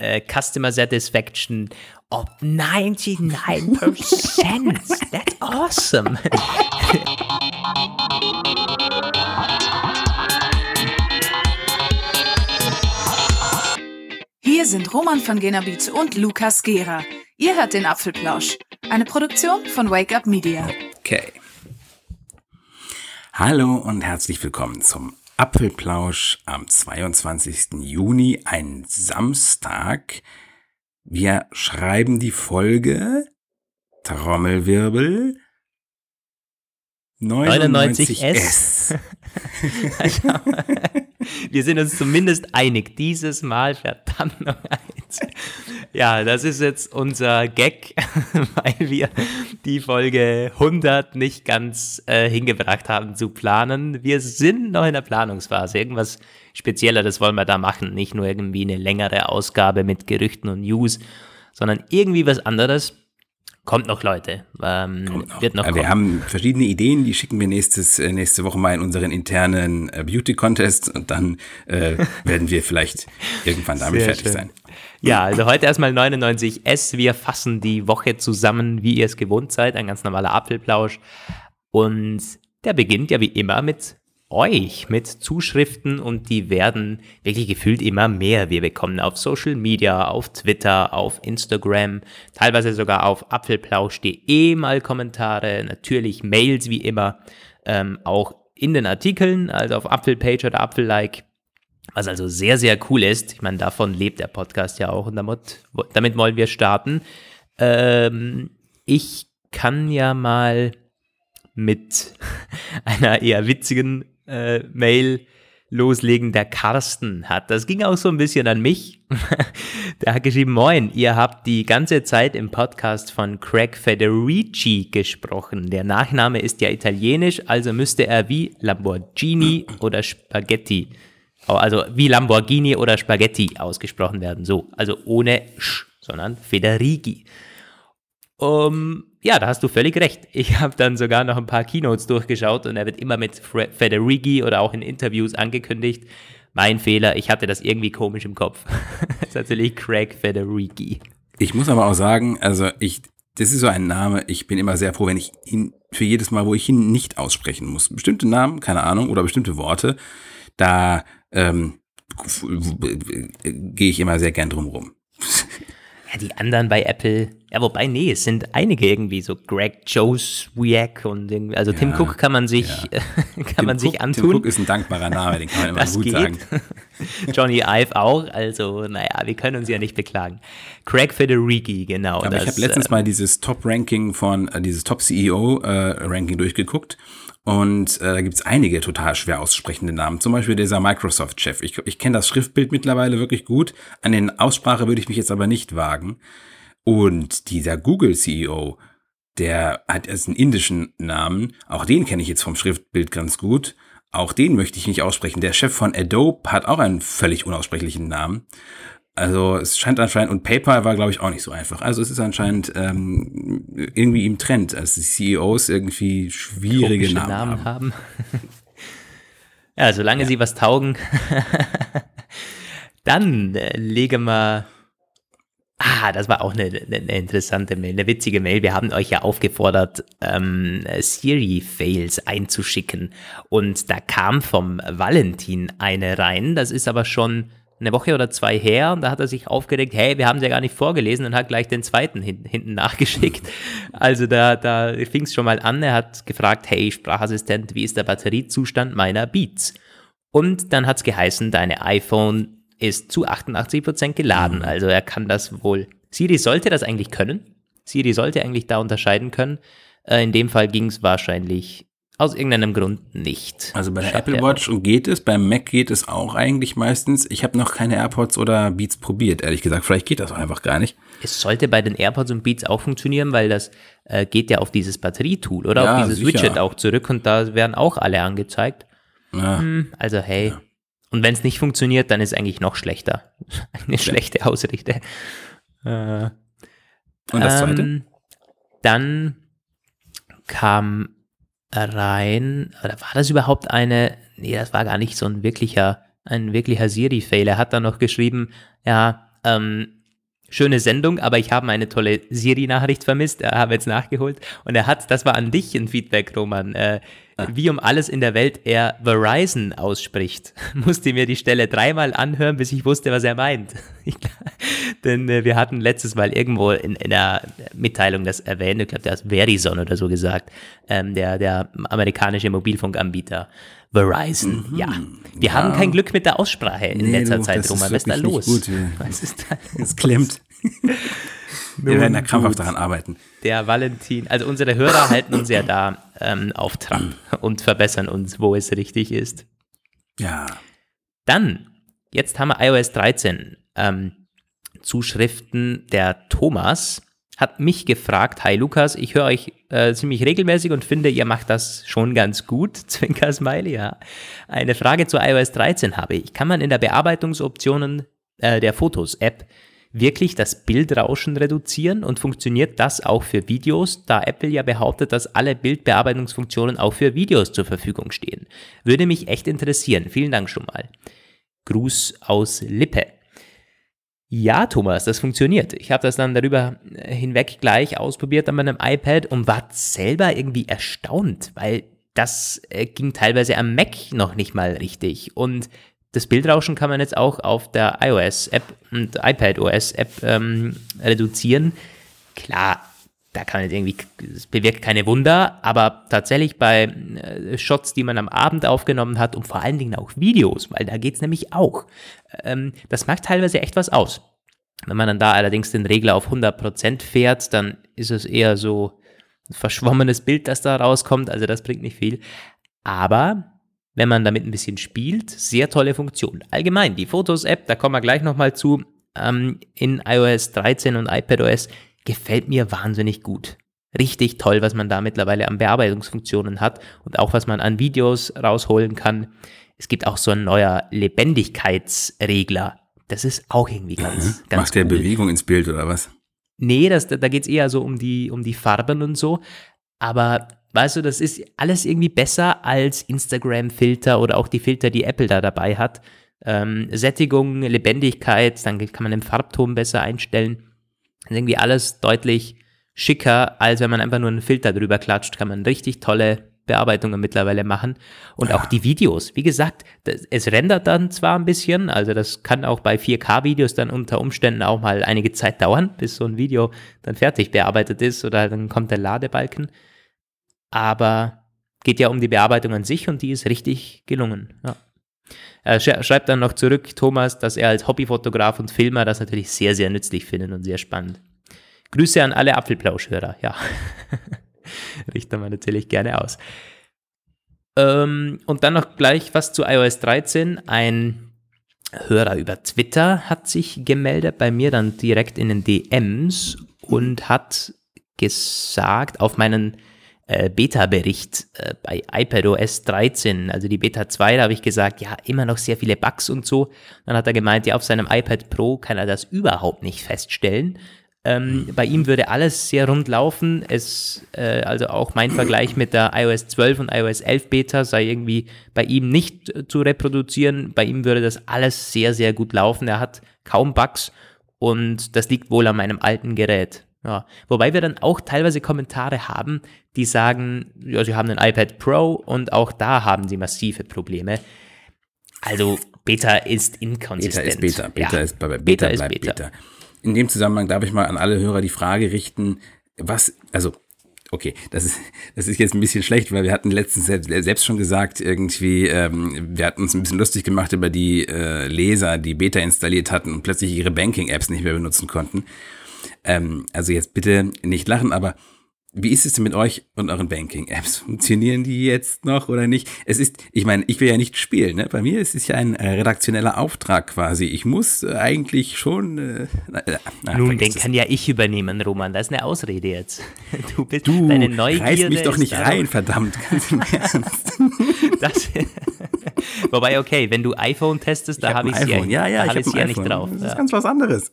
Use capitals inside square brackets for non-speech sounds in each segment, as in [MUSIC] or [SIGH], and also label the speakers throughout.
Speaker 1: uh, customer satisfaction of 99%. [LAUGHS] That's awesome.
Speaker 2: Hier sind Roman von Genabit und Lukas Gera. Ihr hört den Apfelplausch, eine Produktion von Wake Up Media.
Speaker 3: Okay. Hallo und herzlich willkommen zum Apfelplausch am 22. Juni, ein Samstag. Wir schreiben die Folge Trommelwirbel 99S.
Speaker 1: 99S. [LAUGHS] [LAUGHS] wir sind uns zumindest einig. Dieses Mal verdammt noch eins. Ja, das ist jetzt unser Gag, [LAUGHS] weil wir die Folge 100 nicht ganz äh, hingebracht haben zu planen. Wir sind noch in der Planungsphase. Irgendwas Spezielleres wollen wir da machen. Nicht nur irgendwie eine längere Ausgabe mit Gerüchten und News, sondern irgendwie was anderes. Kommt noch, Leute. Ähm,
Speaker 3: Kommt noch.
Speaker 1: Wird noch
Speaker 3: wir
Speaker 1: kommen.
Speaker 3: haben verschiedene Ideen, die schicken wir nächstes, äh, nächste Woche mal in unseren internen äh, Beauty-Contest und dann äh, [LAUGHS] werden wir vielleicht irgendwann damit
Speaker 1: Sehr
Speaker 3: fertig
Speaker 1: schön.
Speaker 3: sein.
Speaker 1: Ja, also heute erstmal 99S. Wir fassen die Woche zusammen, wie ihr es gewohnt seid. Ein ganz normaler Apfelplausch. Und der beginnt ja wie immer mit euch, mit Zuschriften und die werden wirklich gefühlt immer mehr. Wir bekommen auf Social Media, auf Twitter, auf Instagram, teilweise sogar auf apfelplausch.de mal Kommentare, natürlich Mails wie immer, ähm, auch in den Artikeln, also auf Apfelpage oder Apfellike. Was also sehr, sehr cool ist. Ich meine, davon lebt der Podcast ja auch und damit, damit wollen wir starten. Ähm, ich kann ja mal mit [LAUGHS] einer eher witzigen äh, Mail loslegen. Der Carsten hat, das ging auch so ein bisschen an mich. [LAUGHS] Der hat geschrieben, moin, ihr habt die ganze Zeit im Podcast von Craig Federici gesprochen. Der Nachname ist ja italienisch, also müsste er wie Lamborghini oder Spaghetti also wie Lamborghini oder Spaghetti ausgesprochen werden. So, also ohne Sch, sondern Federici. Um, ja, da hast du völlig recht. Ich [LAUGHS] habe dann sogar noch ein paar Keynotes durchgeschaut und er wird immer mit Fre Federici oder auch in Interviews angekündigt. Mein Fehler, ich hatte das irgendwie komisch im Kopf. [LAUGHS] das ist natürlich Craig Federici.
Speaker 3: Ich muss aber auch sagen, also ich, das ist so ein Name, ich bin immer sehr froh, wenn ich ihn für jedes Mal, wo ich ihn nicht aussprechen muss. Bestimmte Namen, keine Ahnung, oder bestimmte Worte, da ähm, gehe ich immer sehr gern drum rum. [LAUGHS]
Speaker 1: Ja, die anderen bei Apple, ja, wobei, nee, es sind einige irgendwie, so Greg Joswiak und irgendwie, also Tim
Speaker 3: Ja,
Speaker 1: Cook kann man sich, [LAUGHS] kann man
Speaker 3: Tim
Speaker 1: sich
Speaker 3: Cook,
Speaker 1: antun.
Speaker 3: Tim Cook ist ein dankbarer Name, den kann man immer
Speaker 1: Das
Speaker 3: gut
Speaker 1: geht.
Speaker 3: sagen. [LAUGHS]
Speaker 1: Johnny Ive auch, also naja, wir können uns ja nicht beklagen. Craig Federici, genau.
Speaker 3: Aber ich
Speaker 1: das,
Speaker 3: habe letztens
Speaker 1: äh,
Speaker 3: mal dieses Top-Ranking von, äh, dieses Top-CEO-Ranking durchgeguckt. Und äh, da gibt's einige total schwer aussprechende Namen. Zum Beispiel dieser Microsoft-Chef. Ich, ich kenne das Schriftbild mittlerweile wirklich gut. An den Aussprache würde ich mich jetzt aber nicht wagen. Und dieser Google-CEO, der hat erst einen indischen Namen. Auch den kenne ich jetzt vom Schriftbild ganz gut. Auch den möchte ich nicht aussprechen. Der Chef von Adobe hat auch einen völlig unaussprechlichen Namen. Also es scheint anscheinend, und PayPal war, glaube ich, auch nicht so einfach. Also es ist anscheinend ähm, irgendwie im Trend, dass die CEOs irgendwie schwierige
Speaker 1: komische
Speaker 3: Namen, haben.
Speaker 1: haben. [LAUGHS] ja, solange sie was taugen. [LAUGHS] Dann äh, legen wir. Ah, das war auch eine, eine, eine interessante Mail, eine witzige Mail. Wir haben euch ja aufgefordert, ähm, Siri-Fails einzuschicken. Und da kam vom Valentin eine rein. Das ist aber schon eine Woche oder zwei her. Und da hat er sich aufgeregt, hey, wir haben sie ja gar nicht vorgelesen und hat gleich den zweiten hin, hinten [LAUGHS] nachgeschickt. Also da, da fing es schon mal an. Er hat gefragt, hey, Sprachassistent, wie ist der Batteriezustand meiner Beats? Und dann hat es geheißen, deine iPhone ist zu 88% geladen. Also er kann das wohl. Siri sollte das eigentlich können. Siri sollte eigentlich da unterscheiden können. Äh, in dem Fall ging es wahrscheinlich aus irgendeinem Grund nicht.
Speaker 3: Also bei der
Speaker 1: Schreibt
Speaker 3: Apple Watch geht es, beim Mac geht es auch eigentlich meistens. Ich habe noch keine AirPods oder Beats probiert, ehrlich gesagt. Vielleicht geht das auch einfach gar nicht.
Speaker 1: Es sollte bei den AirPods und Beats auch funktionieren, weil das äh, geht ja auf dieses Batterietool oder
Speaker 3: Ja,
Speaker 1: auf dieses
Speaker 3: sicher.
Speaker 1: Widget auch zurück und da werden auch alle angezeigt.
Speaker 3: Ja,
Speaker 1: Hm, also hey. Und wenn es nicht funktioniert, dann ist es eigentlich noch schlechter. [LAUGHS] Eine schlechte Ausrichte. Äh,
Speaker 3: Und das zweite?
Speaker 1: Ähm, dann kam rein, oder war das überhaupt eine, nee, das war gar nicht so ein wirklicher, ein wirklicher Siri-Fail. Er hat dann noch geschrieben, ja, ähm, schöne Sendung, aber ich habe eine tolle Siri-Nachricht vermisst, äh, habe jetzt nachgeholt. Und er hat, das war an dich ein Feedback, Roman, äh, ah. wie um alles in der Welt er Verizon ausspricht. [LAUGHS] Musste mir die Stelle dreimal anhören, bis ich wusste, was er meint. [LAUGHS] Denn äh, wir hatten letztes Mal irgendwo in, in der Mitteilung das erwähnt, ich glaube, der hat Verizon oder so gesagt, ähm, der, der amerikanische Mobilfunkanbieter. Verizon, mhm. ja. Wir ja. haben kein Glück mit der Aussprache in nee, letzter du, Zeit, Roman. Was ist da los? Gut.
Speaker 3: Was ist da los? [LAUGHS] Es klemmt. Wir werden da krampfhaft daran arbeiten.
Speaker 1: Der Valentin, also unsere Hörer [COUGHS] halten uns ja da ähm, auf Trab und verbessern uns, wo es richtig ist.
Speaker 3: Ja.
Speaker 1: Dann, jetzt haben wir iOS 13. Ähm, Zuschriften der Thomas hat mich gefragt, hi Lukas, ich höre euch äh, ziemlich regelmäßig und finde, ihr macht das schon ganz gut. [LAUGHS] Zwinker Smiley, ja. Eine Frage zu iOS 13 habe ich. Kann man in der Bearbeitungsoptionen äh, der Fotos-App wirklich das Bildrauschen reduzieren und funktioniert das auch für Videos, da Apple ja behauptet, dass alle Bildbearbeitungsfunktionen auch für Videos zur Verfügung stehen? Würde mich echt interessieren. Vielen Dank schon mal. Gruß aus Lippe. Ja, Thomas, das funktioniert. Ich habe das dann darüber hinweg gleich ausprobiert an meinem iPad und war selber irgendwie erstaunt, weil das äh, ging teilweise am Mac noch nicht mal richtig. Und das Bildrauschen kann man jetzt auch auf der iOS-App und iPad-OS-App ähm, reduzieren. Klar, da kann man irgendwie, es bewirkt keine Wunder, aber tatsächlich bei äh, Shots, die man am Abend aufgenommen hat und vor allen Dingen auch Videos, weil da geht es nämlich auch, ähm, das macht teilweise echt was aus. Wenn man dann da allerdings den Regler auf 100% fährt, dann ist es eher so ein verschwommenes Bild, das da rauskommt, also das bringt nicht viel. Aber wenn man damit ein bisschen spielt, sehr tolle Funktion. Allgemein, die Fotos-App, da kommen wir gleich nochmal zu, ähm, in iOS 13 und iPadOS gefällt mir wahnsinnig gut. Richtig toll, was man da mittlerweile an Bearbeitungsfunktionen hat und auch was man an Videos rausholen kann. Es gibt auch so ein neuer Lebendigkeitsregler. Das ist auch irgendwie ganz, mhm. ganz
Speaker 3: Macht der cool. Bewegung ins Bild oder was?
Speaker 1: Nee, das, da geht es eher so um die, um die Farben und so. Aber weißt du, das ist alles irgendwie besser als Instagram-Filter oder auch die Filter, die Apple da dabei hat. Ähm, Sättigung, Lebendigkeit, dann kann man den Farbton besser einstellen. Ist irgendwie alles deutlich schicker, als wenn man einfach nur einen Filter drüber klatscht, kann man richtig tolle Bearbeitungen mittlerweile machen. Und auch die Videos. Wie gesagt, das, es rendert dann zwar ein bisschen, also das kann auch bei 4K-Videos dann unter Umständen auch mal einige Zeit dauern, bis so ein Video dann fertig bearbeitet ist oder dann kommt der Ladebalken. Aber geht ja um die Bearbeitung an sich und die ist richtig gelungen. Ja. Er schreibt dann noch zurück, Thomas, dass er als Hobbyfotograf und Filmer das natürlich sehr, sehr nützlich findet und sehr spannend. Grüße an alle Apfelplauschhörer, ja. [LAUGHS] Richten wir natürlich gerne aus. Ähm, und dann noch gleich was zu iOS 13. Ein Hörer über Twitter hat sich gemeldet, bei mir dann direkt in den DMs und hat gesagt, auf meinen äh, Beta-Bericht äh, bei iPadOS 13, also die Beta 2, da habe ich gesagt, ja, immer noch sehr viele Bugs und so. Dann hat er gemeint, ja, auf seinem iPad Pro kann er das überhaupt nicht feststellen. Ähm, bei ihm würde alles sehr rund laufen. Es, äh, also auch mein Vergleich mit der iOS 12 und iOS 11 Beta sei irgendwie bei ihm nicht äh, zu reproduzieren. Bei ihm würde das alles sehr, sehr gut laufen. Er hat kaum Bugs und das liegt wohl an meinem alten Gerät. Ja, wobei wir dann auch teilweise Kommentare haben, die sagen, ja, sie haben ein iPad Pro und auch da haben sie massive Probleme. Also Beta ist inkonsistent.
Speaker 3: Beta ist Beta. Beta ja. ist Beta, Beta ist Beta. Beta. In dem Zusammenhang darf ich mal an alle Hörer die Frage richten, was, also okay, das ist, das ist jetzt ein bisschen schlecht, weil wir hatten letztens selbst, selbst schon gesagt, irgendwie, ähm, wir hatten uns ein bisschen lustig gemacht über die äh, Leser, die Beta installiert hatten und plötzlich ihre Banking-Apps nicht mehr benutzen konnten. Ähm, also jetzt bitte nicht lachen, aber wie ist es denn mit euch und euren Banking-Apps? [LAUGHS] Funktionieren die jetzt noch oder nicht? Es ist, ich meine, ich will ja nicht spielen. Ne? Bei mir ist es ja ein äh, redaktioneller Auftrag quasi. Ich muss äh, eigentlich schon. Äh,
Speaker 1: na, Nun, den kann ja ich übernehmen, Roman. Das ist eine Ausrede jetzt. [LAUGHS]
Speaker 3: Du bist du deine Neugierde. Reiß mich doch nicht rein, verdammt. Ganz im [LAUGHS] Ernst.
Speaker 1: das, wobei, okay, wenn du iPhone testest, da habe ich es ja,
Speaker 3: ja, ja, hab ich ja nicht drauf. Das ist ganz was anderes.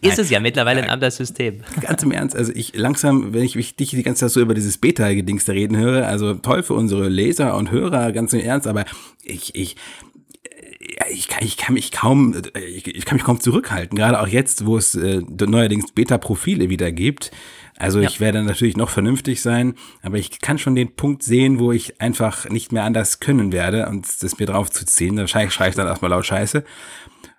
Speaker 1: Ist es ja mittlerweile ein anderes System.
Speaker 3: Ganz im Ernst, also ich langsam, wenn ich dich die ganze Zeit so über dieses Beta-Gedings da reden höre, also toll für unsere Leser und Hörer, ganz im Ernst, aber ich, ich, ich, kann, ich kann mich kaum, ich, ich kann mich kaum zurückhalten, gerade auch jetzt, wo es äh, neuerdings Beta-Profile wieder gibt. Also ja. ich werde natürlich noch vernünftig sein, aber ich kann schon den Punkt sehen, wo ich einfach nicht mehr anders können werde und das mir drauf zu ziehen. Da schreie ich dann erstmal laut Scheiße.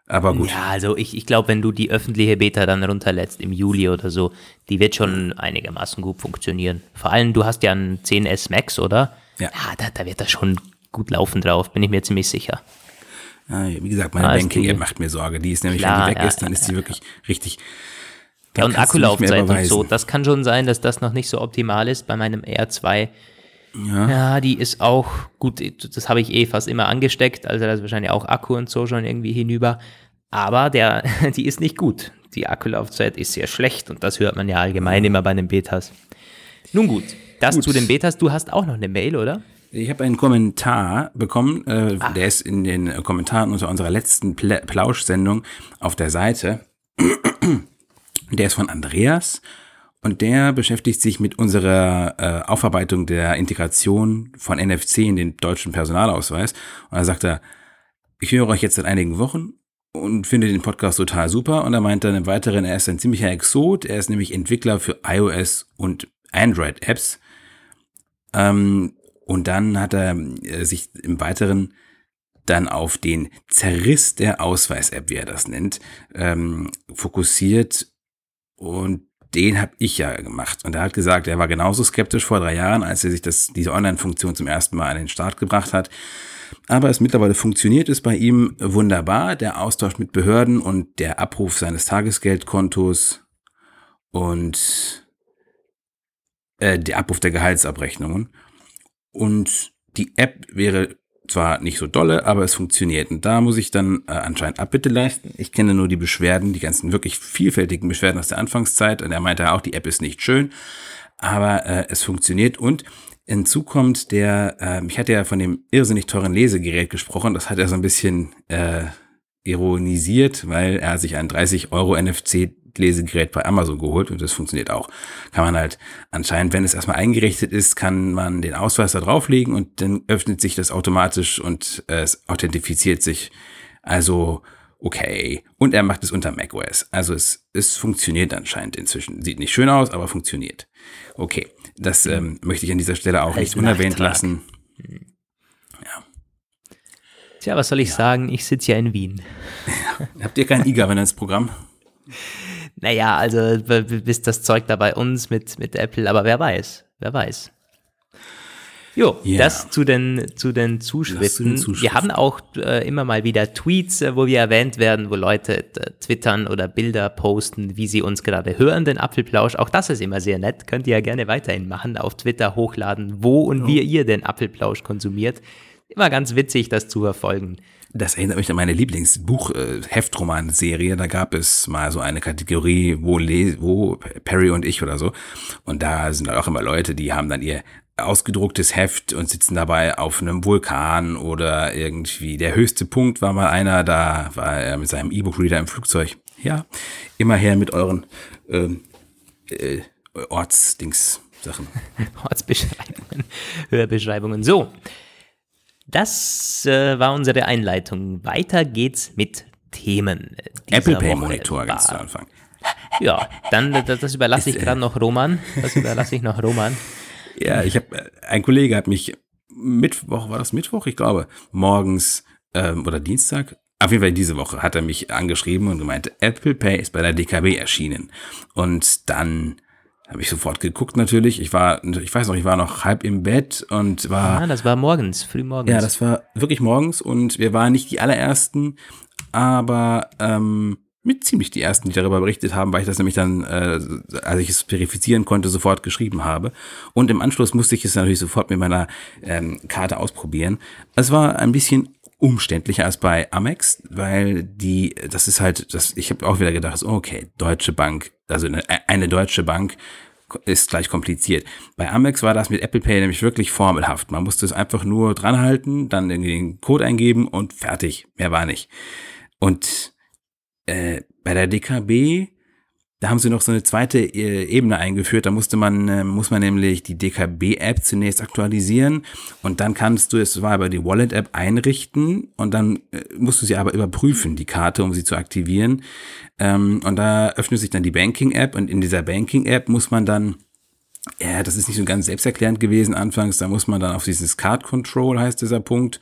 Speaker 3: Aber gut.
Speaker 1: Ja, also ich, ich glaube, wenn du die öffentliche Beta dann runterlässt im Juli oder so, die wird schon einigermaßen gut funktionieren. Vor allem, du hast ja einen 10S Max, oder?
Speaker 3: Ja.
Speaker 1: ja da, da wird das schon gut laufen drauf, bin ich mir ziemlich sicher.
Speaker 3: Ja, wie gesagt, meine ah, Banking-App macht mir Sorge. Die ist nämlich, klar, wenn die weg ja, ist, dann ist die wirklich richtig.
Speaker 1: Ja, und Akkulaufzeit und so. Das kann schon sein, dass das noch nicht so optimal ist bei meinem R2. Ja. ja, die ist auch gut, das habe ich eh fast immer angesteckt, also da ist wahrscheinlich auch Akku und so schon irgendwie hinüber. Aber der, [LAUGHS] die ist nicht gut. Die Akkulaufzeit ist sehr schlecht und das hört man ja allgemein immer bei den Betas. Nun gut, das gut. zu den Betas. Du hast auch noch eine Mail, oder?
Speaker 3: Ich habe einen Kommentar bekommen, äh, ah. der ist in den Kommentaren unter unserer letzten Pla Plausch-Sendung auf der Seite. [CLEARS THROAT] Der ist von Andreas und der beschäftigt sich mit unserer äh, Aufarbeitung der Integration von NFC in den deutschen Personalausweis. Und da sagt er, ich höre euch jetzt seit einigen Wochen und finde den Podcast total super. Und er meint dann im Weiteren, er ist ein ziemlicher Exot. Er ist nämlich Entwickler für iOS und Android-Apps. Ähm, und dann hat er äh, sich im Weiteren dann auf den Zerriss der Ausweis-App, wie er das nennt, ähm, fokussiert. Und den habe ich ja gemacht. Und er hat gesagt, er war genauso skeptisch vor drei Jahren, als er sich das, diese Online-Funktion zum ersten Mal an den Start gebracht hat. Aber es mittlerweile funktioniert es bei ihm wunderbar. Der Austausch mit Behörden und der Abruf seines Tagesgeldkontos und äh, der Abruf der Gehaltsabrechnungen. Und die App wäre zwar nicht so dolle, aber es funktioniert. Und da muss ich dann äh, anscheinend Abbitte leisten. Ich kenne nur die Beschwerden, die ganzen wirklich vielfältigen Beschwerden aus der Anfangszeit. Und er meinte auch, die App ist nicht schön, aber äh, es funktioniert. Und hinzu kommt der, äh, ich hatte ja von dem irrsinnig teuren Lesegerät gesprochen. Das hat er so ein bisschen äh, ironisiert, weil er sich ein 30 Euro NFC Lesegerät bei Amazon geholt und das funktioniert auch. Kann man halt anscheinend, wenn es erstmal eingerichtet ist, kann man den Ausweis da drauflegen und dann öffnet sich das automatisch und äh, es authentifiziert sich. Also okay. Und er macht es unter macOS. Also es, es funktioniert anscheinend inzwischen. Sieht nicht schön aus, aber funktioniert. Okay. Das ähm, möchte ich an dieser Stelle auch nicht unerwähnt lassen.
Speaker 1: Ja. Tja, was soll ich ja. sagen? Ich sitze ja in Wien. [LAUGHS]
Speaker 3: Habt ihr kein e-Governance-Programm?
Speaker 1: Naja, also bis das Zeug da bei uns mit, mit Apple, aber wer weiß, wer weiß. Jo, yeah. das zu den, zu den Zuschriften. Zuschriften. Wir haben auch äh, immer mal wieder Tweets, äh, wo wir erwähnt werden, wo Leute äh, twittern oder Bilder posten, wie sie uns gerade hören, den Apfelplausch. Auch das ist immer sehr nett. Könnt ihr ja gerne weiterhin machen, auf Twitter hochladen, wo und oh. wie ihr den Apfelplausch konsumiert. Immer ganz witzig, das zu verfolgen.
Speaker 3: Das erinnert mich an meine Lieblings-Buch-Heftroman-Serie. Da gab es mal so eine Kategorie, wo, wo Perry und ich oder so. Und da sind auch immer Leute, die haben dann ihr ausgedrucktes Heft und sitzen dabei auf einem Vulkan oder irgendwie. Der höchste Punkt war mal einer, da war er mit seinem E-Book-Reader im Flugzeug. Ja, immer her mit euren ähm, äh, Ortsdings-Sachen. [LAUGHS]
Speaker 1: Ortsbeschreibungen, Hörbeschreibungen. So, das äh, war unsere Einleitung. Weiter geht's mit Themen.
Speaker 3: Apple Pay Monitor ganz zu Anfang.
Speaker 1: Ja, dann das, überlasse ich äh, gerade noch Roman. Das überlasse ich noch Roman.
Speaker 3: Ja, ich habe äh, ein Kollege hat mich Mittwoch war das Mittwoch, ich glaube, morgens ähm, oder Dienstag. Auf jeden Fall diese Woche hat er mich angeschrieben und gemeint, Apple Pay ist bei der DKB erschienen. Und dann habe ich sofort geguckt natürlich. Ich war, ich weiß noch, ich war noch halb im Bett und war.
Speaker 1: Ah, das war morgens, früh morgens.
Speaker 3: Ja, das war wirklich morgens und wir waren nicht die allerersten, aber ähm, mit ziemlich die ersten, die darüber berichtet haben, weil ich das nämlich dann, äh, als ich es verifizieren konnte, sofort geschrieben habe. Und im Anschluss musste ich es natürlich sofort mit meiner ähm, Karte ausprobieren. Es war ein bisschen umständlicher als bei Amex, weil die, das ist halt, das, ich habe auch wieder gedacht, okay, Deutsche Bank, also eine, eine deutsche Bank ist gleich kompliziert. Bei Amex war das mit Apple Pay nämlich wirklich formelhaft. Man musste es einfach nur dranhalten, dann irgendwie den Code eingeben und fertig. Mehr war nicht. Und äh, bei der DKB da haben sie noch so eine zweite äh, Ebene eingeführt. Da musste man, äh, muss man nämlich die DKB-App zunächst aktualisieren und dann kannst du es war aber die Wallet-App einrichten und dann äh, musst du sie aber überprüfen, die Karte, um sie zu aktivieren. Ähm, und da öffnet sich dann die Banking-App und in dieser Banking-App muss man dann ja, das ist nicht so ganz selbsterklärend gewesen anfangs. Da muss man dann auf dieses Card Control heißt dieser Punkt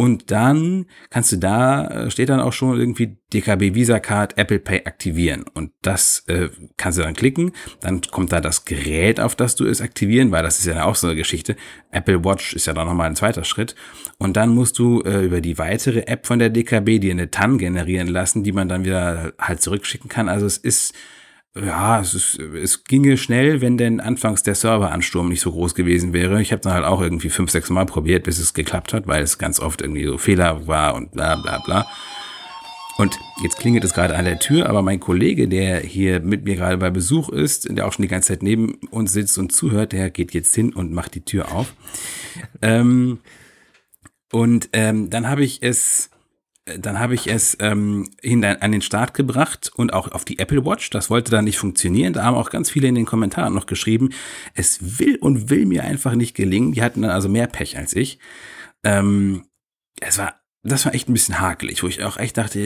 Speaker 3: und dann kannst du da, äh, steht dann auch schon irgendwie DKB Visa Card Apple Pay aktivieren. Und das äh, kannst du dann klicken. Dann kommt da das Gerät, auf das du es aktivieren, weil das ist ja auch so eine Geschichte. Apple Watch ist ja dann nochmal ein zweiter Schritt. Und dann musst du äh, über die weitere App von der DKB dir eine TAN generieren lassen, die man dann wieder halt zurückschicken kann. Also es ist ja, es, ist, es ginge schnell, wenn denn anfangs der Serveransturm nicht so groß gewesen wäre. Ich habe dann halt auch irgendwie fünf, sechs Mal probiert, bis es geklappt hat, weil es ganz oft irgendwie so Fehler war und bla bla bla. Und jetzt klingelt es gerade an der Tür, aber mein Kollege, der hier mit mir gerade bei Besuch ist, der auch schon die ganze Zeit neben uns sitzt und zuhört, der geht jetzt hin und macht die Tür auf. ähm, und ähm, dann habe ich es dann habe ich es ähm, hin an den Start gebracht und auch auf die Apple Watch. Das wollte dann nicht funktionieren. Da haben auch ganz viele in den Kommentaren noch geschrieben, es will und will mir einfach nicht gelingen. Die hatten dann also mehr Pech als ich. Ähm, es war, das war echt ein bisschen hakelig, wo ich auch echt dachte,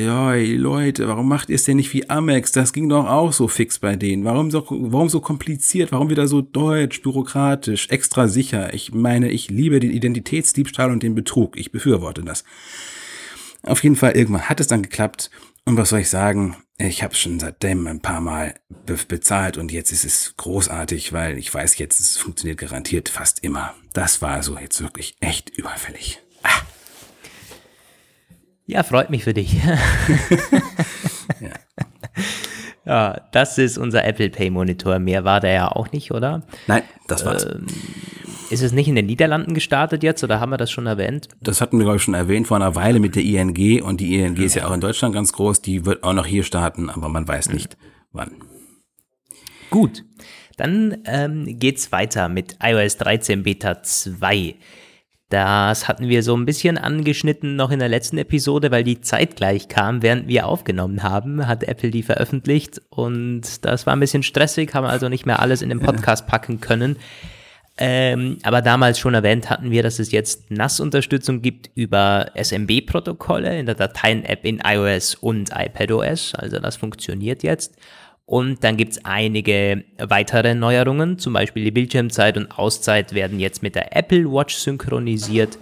Speaker 3: Leute, warum macht ihr es denn nicht wie Amex? Das ging doch auch so fix bei denen. Warum so, warum so kompliziert? Warum wieder so deutsch, bürokratisch, extra sicher? Ich meine, ich liebe den Identitätsdiebstahl und den Betrug. Ich befürworte das. Auf jeden Fall, irgendwann hat es dann geklappt. Und was soll ich sagen? Ich habe schon seitdem ein paar Mal be bezahlt und jetzt ist es großartig, weil ich weiß jetzt, es funktioniert garantiert fast immer. Das war so jetzt wirklich echt überfällig. Ah.
Speaker 1: Ja, freut mich für dich. [LAUGHS] ja. ja, das ist unser Apple Pay Monitor. Mehr war der ja auch nicht, oder?
Speaker 3: Nein, das war's. Ähm,
Speaker 1: ist es nicht in den Niederlanden gestartet jetzt oder haben wir das schon erwähnt?
Speaker 3: Das hatten wir, glaube ich, schon erwähnt vor einer Weile mit der ING und die ING ist ja auch in Deutschland ganz groß. Die wird auch noch hier starten, aber man weiß nicht mhm. wann.
Speaker 1: Gut, dann ähm, geht's weiter mit iOS 13 Beta 2. Das hatten wir so ein bisschen angeschnitten noch in der letzten Episode, weil die zeitgleich kam, während wir aufgenommen haben, hat Apple die veröffentlicht und das war ein bisschen stressig, haben also nicht mehr alles in den Podcast packen können. Ähm, aber damals schon erwähnt hatten wir, dass es jetzt NAS-Unterstützung gibt über SMB-Protokolle in der Dateien-App in iOS und iPadOS. Also das funktioniert jetzt. Und dann gibt es einige weitere Neuerungen, zum Beispiel die Bildschirmzeit und Auszeit werden jetzt mit der Apple Watch synchronisiert.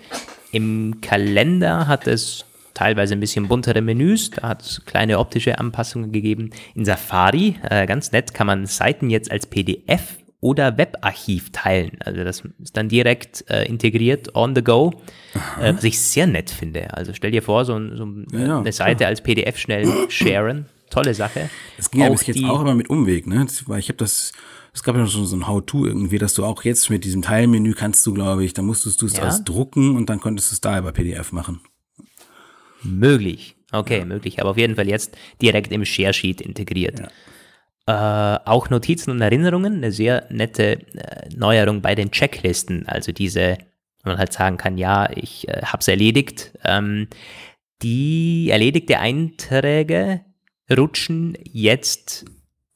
Speaker 1: Im Kalender hat es teilweise ein bisschen buntere Menüs, da hat es kleine optische Anpassungen gegeben. In Safari, äh, ganz nett, kann man Seiten jetzt als PDF oder Webarchiv teilen. Also das ist dann direkt äh, integriert on the go, äh, was ich sehr nett finde. Also stell dir vor, so, so ja, eine Seite klar. als PDF schnell [GASPS] sharen. Tolle Sache.
Speaker 3: Das ging ja bis jetzt auch immer mit Umweg, ne? Weil ich habe das, es gab ja schon so ein How-To irgendwie, dass du auch jetzt mit diesem Teilmenü kannst du, glaube ich, da musstest du es ja. drucken und dann konntest du es da über PDF machen.
Speaker 1: Möglich. Okay, ja. möglich. Aber auf jeden Fall jetzt direkt im Share Sheet integriert. Ja. Äh, auch Notizen und Erinnerungen, eine sehr nette äh, Neuerung bei den Checklisten, also diese, man halt sagen kann, ja, ich äh, habe es erledigt. Ähm, die erledigte Einträge rutschen jetzt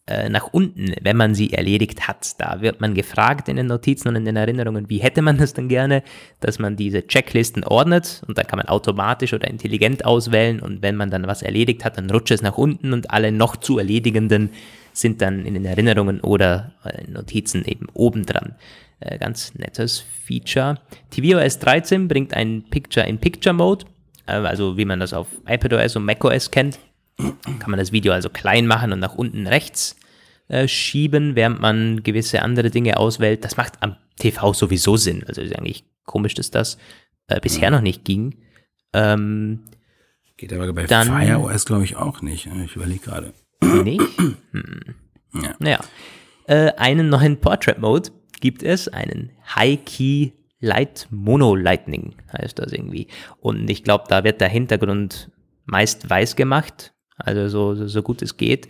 Speaker 1: äh, nach unten, wenn man sie erledigt hat. Da wird man gefragt in den Notizen und in den Erinnerungen, wie hätte man das denn gerne, dass man diese Checklisten ordnet und da kann man automatisch oder intelligent auswählen und wenn man dann was erledigt hat, dann rutscht es nach unten und alle noch zu erledigenden sind dann in den Erinnerungen oder in Notizen eben obendran. Äh, ganz nettes Feature. tvOS 13 bringt ein Picture-in-Picture-Mode, äh, also wie man das auf iPadOS und macOS kennt. Kann man das Video also klein machen und nach unten rechts äh, schieben, während man gewisse andere Dinge auswählt. Das macht am TV sowieso Sinn. Also ist eigentlich komisch, dass das äh, bisher noch nicht ging. Ähm,
Speaker 3: Geht aber bei dann, Fire OS glaube ich auch nicht. Ich überlege gerade.
Speaker 1: Nicht? [CLEARS THROAT] Hm. Ja. Naja. Äh, einen neuen Portrait Mode gibt es, einen High Key Light Mono Lightning heißt das irgendwie. Und ich glaube, da wird der Hintergrund meist weiß gemacht, also so, so, so gut es geht.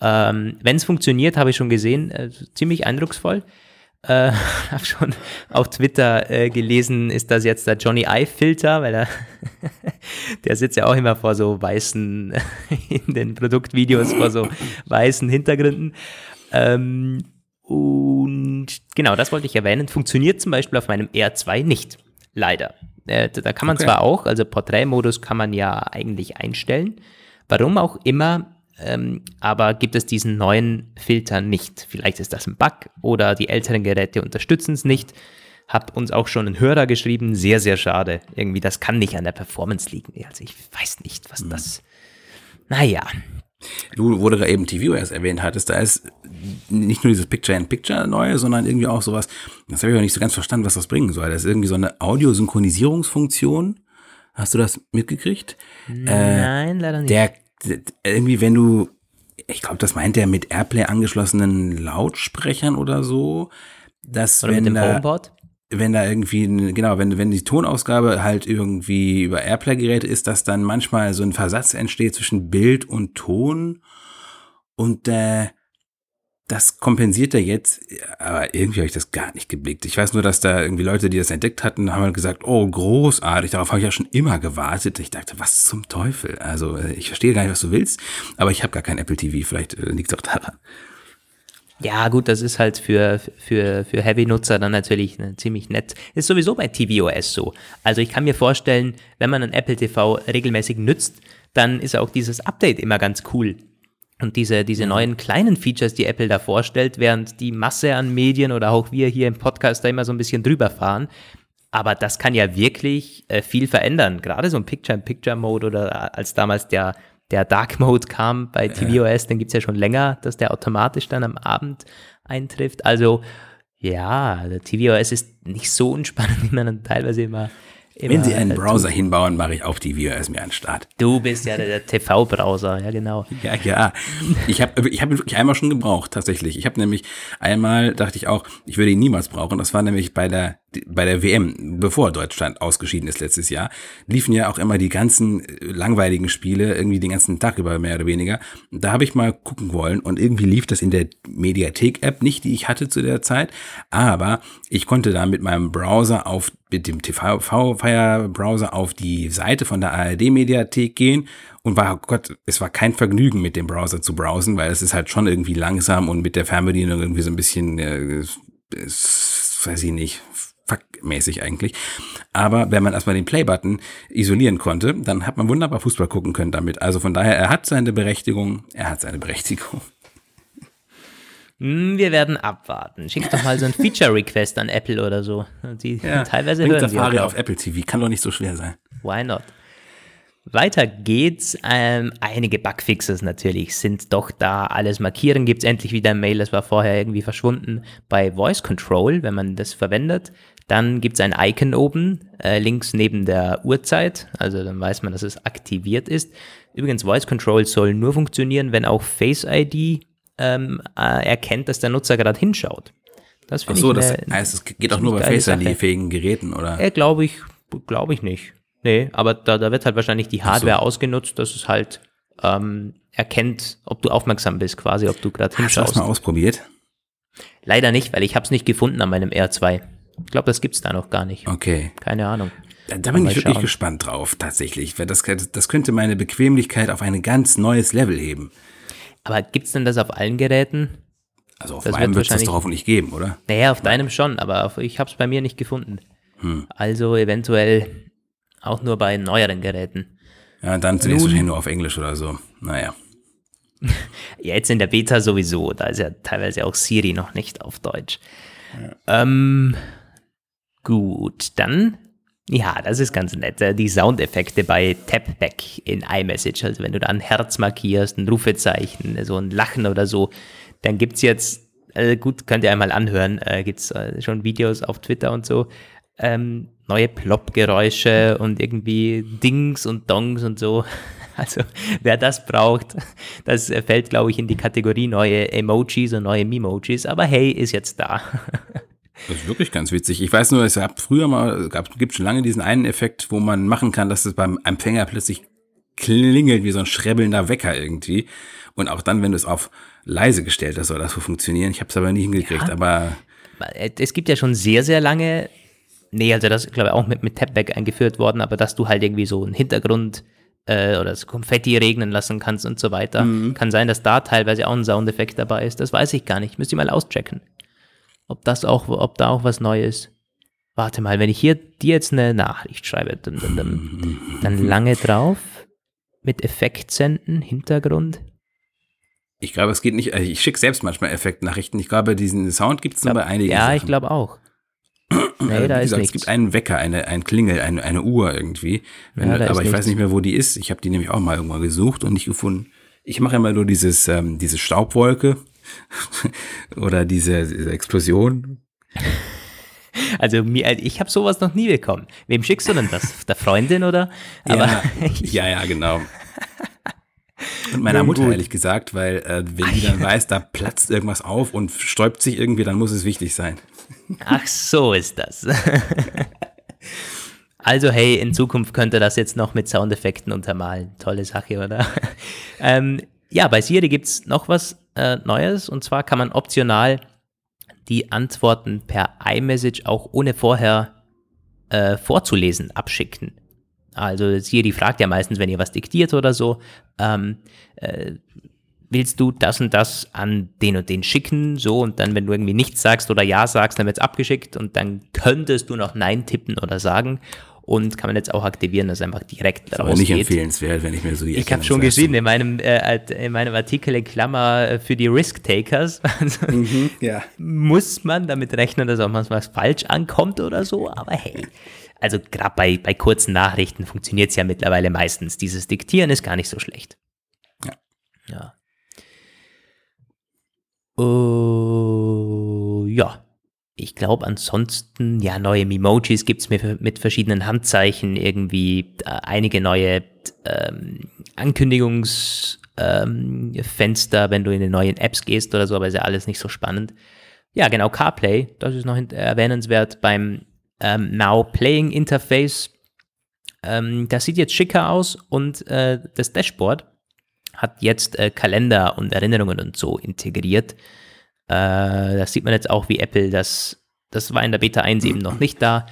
Speaker 1: Ähm, Wenn es funktioniert, habe ich schon gesehen, äh, ziemlich eindrucksvoll. Äh, [LAUGHS] habe schon auf Twitter äh, gelesen, ist das jetzt der Johnny Eye Filter, weil er [LAUGHS] der sitzt ja auch immer vor so weißen [LAUGHS] in den Produktvideos vor so weißen Hintergründen. Ähm, und genau, das wollte ich erwähnen. Funktioniert zum Beispiel auf meinem R2 nicht. Leider. Äh, da kann man okay. zwar auch, also Porträtmodus kann man ja eigentlich einstellen. Warum auch immer, ähm, aber gibt es diesen neuen Filter nicht. Vielleicht ist das ein Bug oder die älteren Geräte unterstützen es nicht. Hab uns auch schon ein Hörer geschrieben, sehr, sehr schade. Irgendwie, das kann nicht an der Performance liegen. Also ich weiß nicht, was mhm. das. Naja,
Speaker 3: Du, wo du eben TVOS erwähnt hattest, da ist nicht nur dieses Picture-in-Picture neu, sondern irgendwie auch sowas, das habe ich auch nicht so ganz verstanden, was das bringen soll. Das ist irgendwie so eine Audiosynchronisierungsfunktion. Hast du das mitgekriegt?
Speaker 1: Nein, äh, leider nicht.
Speaker 3: Der, irgendwie, wenn du, ich glaube, das meint er mit Airplay angeschlossenen Lautsprechern oder so, dass
Speaker 1: oder
Speaker 3: wenn
Speaker 1: mit dem HomePod?
Speaker 3: wenn da irgendwie, genau, wenn, wenn die Tonausgabe halt irgendwie über Airplay-Geräte ist, dass dann manchmal so ein Versatz entsteht zwischen Bild und Ton und äh, das kompensiert er jetzt, aber irgendwie habe ich das gar nicht geblickt. Ich weiß nur, dass da irgendwie Leute, die das entdeckt hatten, haben halt gesagt, oh, großartig, darauf habe ich ja schon immer gewartet. Ich dachte, was zum Teufel? Also äh, ich verstehe gar nicht, was du willst, aber ich habe gar kein Apple TV, vielleicht äh, liegt es auch daran.
Speaker 1: Ja, gut, das ist halt für, für, für Heavy-Nutzer dann natürlich ne, ziemlich nett. Ist sowieso bei tvOS so. Also ich kann mir vorstellen, wenn man ein Apple TV regelmäßig nützt, dann ist auch dieses Update immer ganz cool. Und diese, diese mhm. neuen kleinen Features, die Apple da vorstellt, während die Masse an Medien oder auch wir hier im Podcast da immer so ein bisschen drüber fahren. Aber das kann ja wirklich äh, viel verändern. Gerade so ein Picture-in-Picture-Mode oder als damals der der Dark Mode kam bei tvOS, ja. den gibt's ja schon länger, dass der automatisch dann am Abend eintrifft. Also ja, der tvOS ist nicht so unspannend, [LAUGHS] wie man dann teilweise immer
Speaker 3: wenn Sie einen Browser hinbauen, mache ich auch die VOS mir an den Start.
Speaker 1: Du bist ja der, der TV-Browser, ja genau.
Speaker 3: Ja, ja. Ich habe ich hab ihn wirklich einmal schon gebraucht, tatsächlich. Ich habe nämlich einmal, dachte ich auch, ich würde ihn niemals brauchen. Das war nämlich bei der bei der WM, bevor Deutschland ausgeschieden ist letztes Jahr, liefen ja auch immer die ganzen äh, langweiligen Spiele irgendwie den ganzen Tag über mehr oder weniger. Da habe ich mal gucken wollen und irgendwie lief das in der Mediathek-App nicht, die ich hatte zu der Zeit, aber ich konnte da mit meinem Browser auf mit dem TV-Fire-Browser auf die Seite von der ARD-Mediathek gehen und war, oh Gott, es war kein Vergnügen, mit dem Browser zu browsen, weil es ist halt schon irgendwie langsam und mit der Fernbedienung irgendwie so ein bisschen, äh, weiß ich nicht, fuckmäßig eigentlich. Aber wenn man erstmal den Play-Button isolieren konnte, dann hat man wunderbar Fußball gucken können damit. Also von daher, er hat seine Berechtigung, er hat seine Berechtigung.
Speaker 1: Hm, wir werden abwarten. Schick doch mal so ein [LAUGHS] Feature-Request an Apple oder so. Die ja, teilweise hören
Speaker 3: Safari auf Apple TV, kann doch nicht so schwer sein.
Speaker 1: Why not? Weiter geht's. Ähm, einige Bugfixes natürlich sind doch da. Alles markieren gibt's endlich wieder Mail. Das war vorher irgendwie verschwunden. Bei Voice Control, wenn man das verwendet, dann gibt's ein Icon oben, äh, links neben der Uhrzeit. Also dann weiß man, dass es aktiviert ist. Übrigens, Voice Control soll nur funktionieren, wenn auch Face ID ähm, äh, erkennt, dass der Nutzer gerade hinschaut.
Speaker 3: Das Ach so, das heißt, es geht auch nur bei Face ID-fähigen Geräten, oder?
Speaker 1: Äh, glaube ich, glaube ich nicht. Nee, aber da, da wird halt wahrscheinlich die Hardware so. ausgenutzt, dass es halt ähm, erkennt, ob du aufmerksam bist, quasi, ob du gerade hinschaust.
Speaker 3: Hast du das mal ausprobiert?
Speaker 1: Leider nicht, weil ich habe es nicht gefunden an meinem R2. Ich glaube, das gibt's da noch gar nicht.
Speaker 3: Okay.
Speaker 1: Keine Ahnung.
Speaker 3: Da, da bin ich wirklich schauen. gespannt drauf, tatsächlich, weil das, das könnte meine Bequemlichkeit auf ein ganz neues Level heben.
Speaker 1: Aber gibt's denn das auf allen Geräten?
Speaker 3: Also auf das meinem wird es doch hoffentlich geben, oder?
Speaker 1: Naja, auf deinem schon, aber auf, ich habe es bei mir nicht gefunden. Hm. Also eventuell auch nur bei neueren Geräten.
Speaker 3: Ja, dann zunächst wahrscheinlich nur auf Englisch oder so. Naja. [LAUGHS]
Speaker 1: ja, jetzt in der Beta sowieso. Da ist ja teilweise auch Siri noch nicht auf Deutsch. Ja. Ähm, gut, dann, ja, das ist ganz nett. Äh, die Soundeffekte bei Tapback in iMessage. Also wenn du da ein Herz markierst, ein Rufezeichen, so ein Lachen oder so, dann gibt es jetzt, äh, gut, könnt ihr einmal anhören, äh, gibt's äh, schon Videos auf Twitter und so. Ähm, neue Plop-Geräusche und irgendwie Dings und Dongs und so. [LAUGHS] Also wer das braucht, [LAUGHS] das fällt, glaube ich, in die Kategorie neue Emojis und neue Memojis. Aber hey, ist jetzt da. [LAUGHS]
Speaker 3: Das ist wirklich ganz witzig. Ich weiß nur, es gab früher mal, gab, gibt schon lange diesen einen Effekt, wo man machen kann, dass es beim Empfänger plötzlich klingelt wie so ein schrebbelnder Wecker irgendwie. Und auch dann, wenn du es auf leise gestellt hast, soll das so funktionieren. Ich habe es aber nie hingekriegt, ja. aber
Speaker 1: es gibt ja schon sehr, sehr lange, nee, also das glaube ich auch mit, mit Tapback eingeführt worden, aber dass du halt irgendwie so einen Hintergrund äh, oder das Konfetti regnen lassen kannst und so weiter. Mhm. Kann sein, dass da teilweise auch ein Soundeffekt dabei ist. Das weiß ich gar nicht. Müsste ich mal auschecken. Ob das auch, ob da auch was Neues. Warte mal, wenn ich hier dir jetzt eine Nachricht schreibe, dann, dann, dann lange drauf mit Effekt senden, Hintergrund.
Speaker 3: Ich glaube, es geht nicht, also ich schicke selbst manchmal Effektnachrichten. Ich glaube, diesen Sound gibt es nur bei einigen.
Speaker 1: Ja, Sachen. ich glaube auch.
Speaker 3: nee, da ist gesagt, nichts. Es gibt einen Wecker, eine, ein Klingel, eine, eine Uhr irgendwie. Wenn, ja, aber ich nichts. weiß nicht mehr, wo die ist. Ich habe die nämlich auch mal irgendwann gesucht und nicht gefunden. Ich mache immer nur dieses, ähm, diese Staubwolke [LAUGHS] oder diese, diese Explosion.
Speaker 1: Also mir, ich habe sowas noch nie bekommen. Wem schickst du denn das? [LAUGHS] Der Freundin oder?
Speaker 3: Aber ja, [LAUGHS] ja, ja, genau. Und meiner Mutter gut. ehrlich gesagt, weil äh, wenn die dann weiß, da platzt irgendwas auf und stäubt sich irgendwie, dann muss es wichtig sein.
Speaker 1: Ach, so ist das. Also hey, in Zukunft könnte das jetzt noch mit Soundeffekten untermalen. Tolle Sache, oder? ähm, ja, bei Siri gibt es noch was äh, Neues und zwar kann man optional die Antworten per iMessage auch ohne vorher äh, vorzulesen abschicken. Also Siri fragt ja meistens, wenn ihr was diktiert oder so, ähm, äh, willst du das und das an den und den schicken, so und dann, wenn du irgendwie nichts sagst oder ja sagst, dann wird es abgeschickt und dann könntest du noch Nein tippen oder sagen und kann man jetzt auch aktivieren, dass einfach direkt
Speaker 3: das ist aber nicht empfehlenswert, wenn ich mir so die
Speaker 1: Ich habe schon geschrieben in meinem, äh, in meinem Artikel in Klammer äh, für die Risk-Takers, [LAUGHS] also mhm, ja. muss man damit rechnen, dass auch mal was falsch ankommt oder so, aber hey, also gerade bei, bei kurzen Nachrichten funktioniert es ja mittlerweile meistens. Dieses Diktieren ist gar nicht so schlecht.
Speaker 3: Ja.
Speaker 1: Ja. Uh, ja. Ich glaube ansonsten, ja, neue Memojis gibt es mit, mit verschiedenen Handzeichen, irgendwie äh, einige neue ähm, Ankündigungsfenster, ähm, wenn du in die neuen Apps gehst oder so, aber ist ja alles nicht so spannend. Ja, genau, CarPlay, das ist noch erwähnenswert beim ähm, Now Playing Interface. Ähm, das sieht jetzt schicker aus und äh, das Dashboard hat jetzt äh, Kalender und Erinnerungen und so integriert. Äh, das sieht man jetzt auch, wie Apple das, das war in der Beta 1 eben noch nicht da.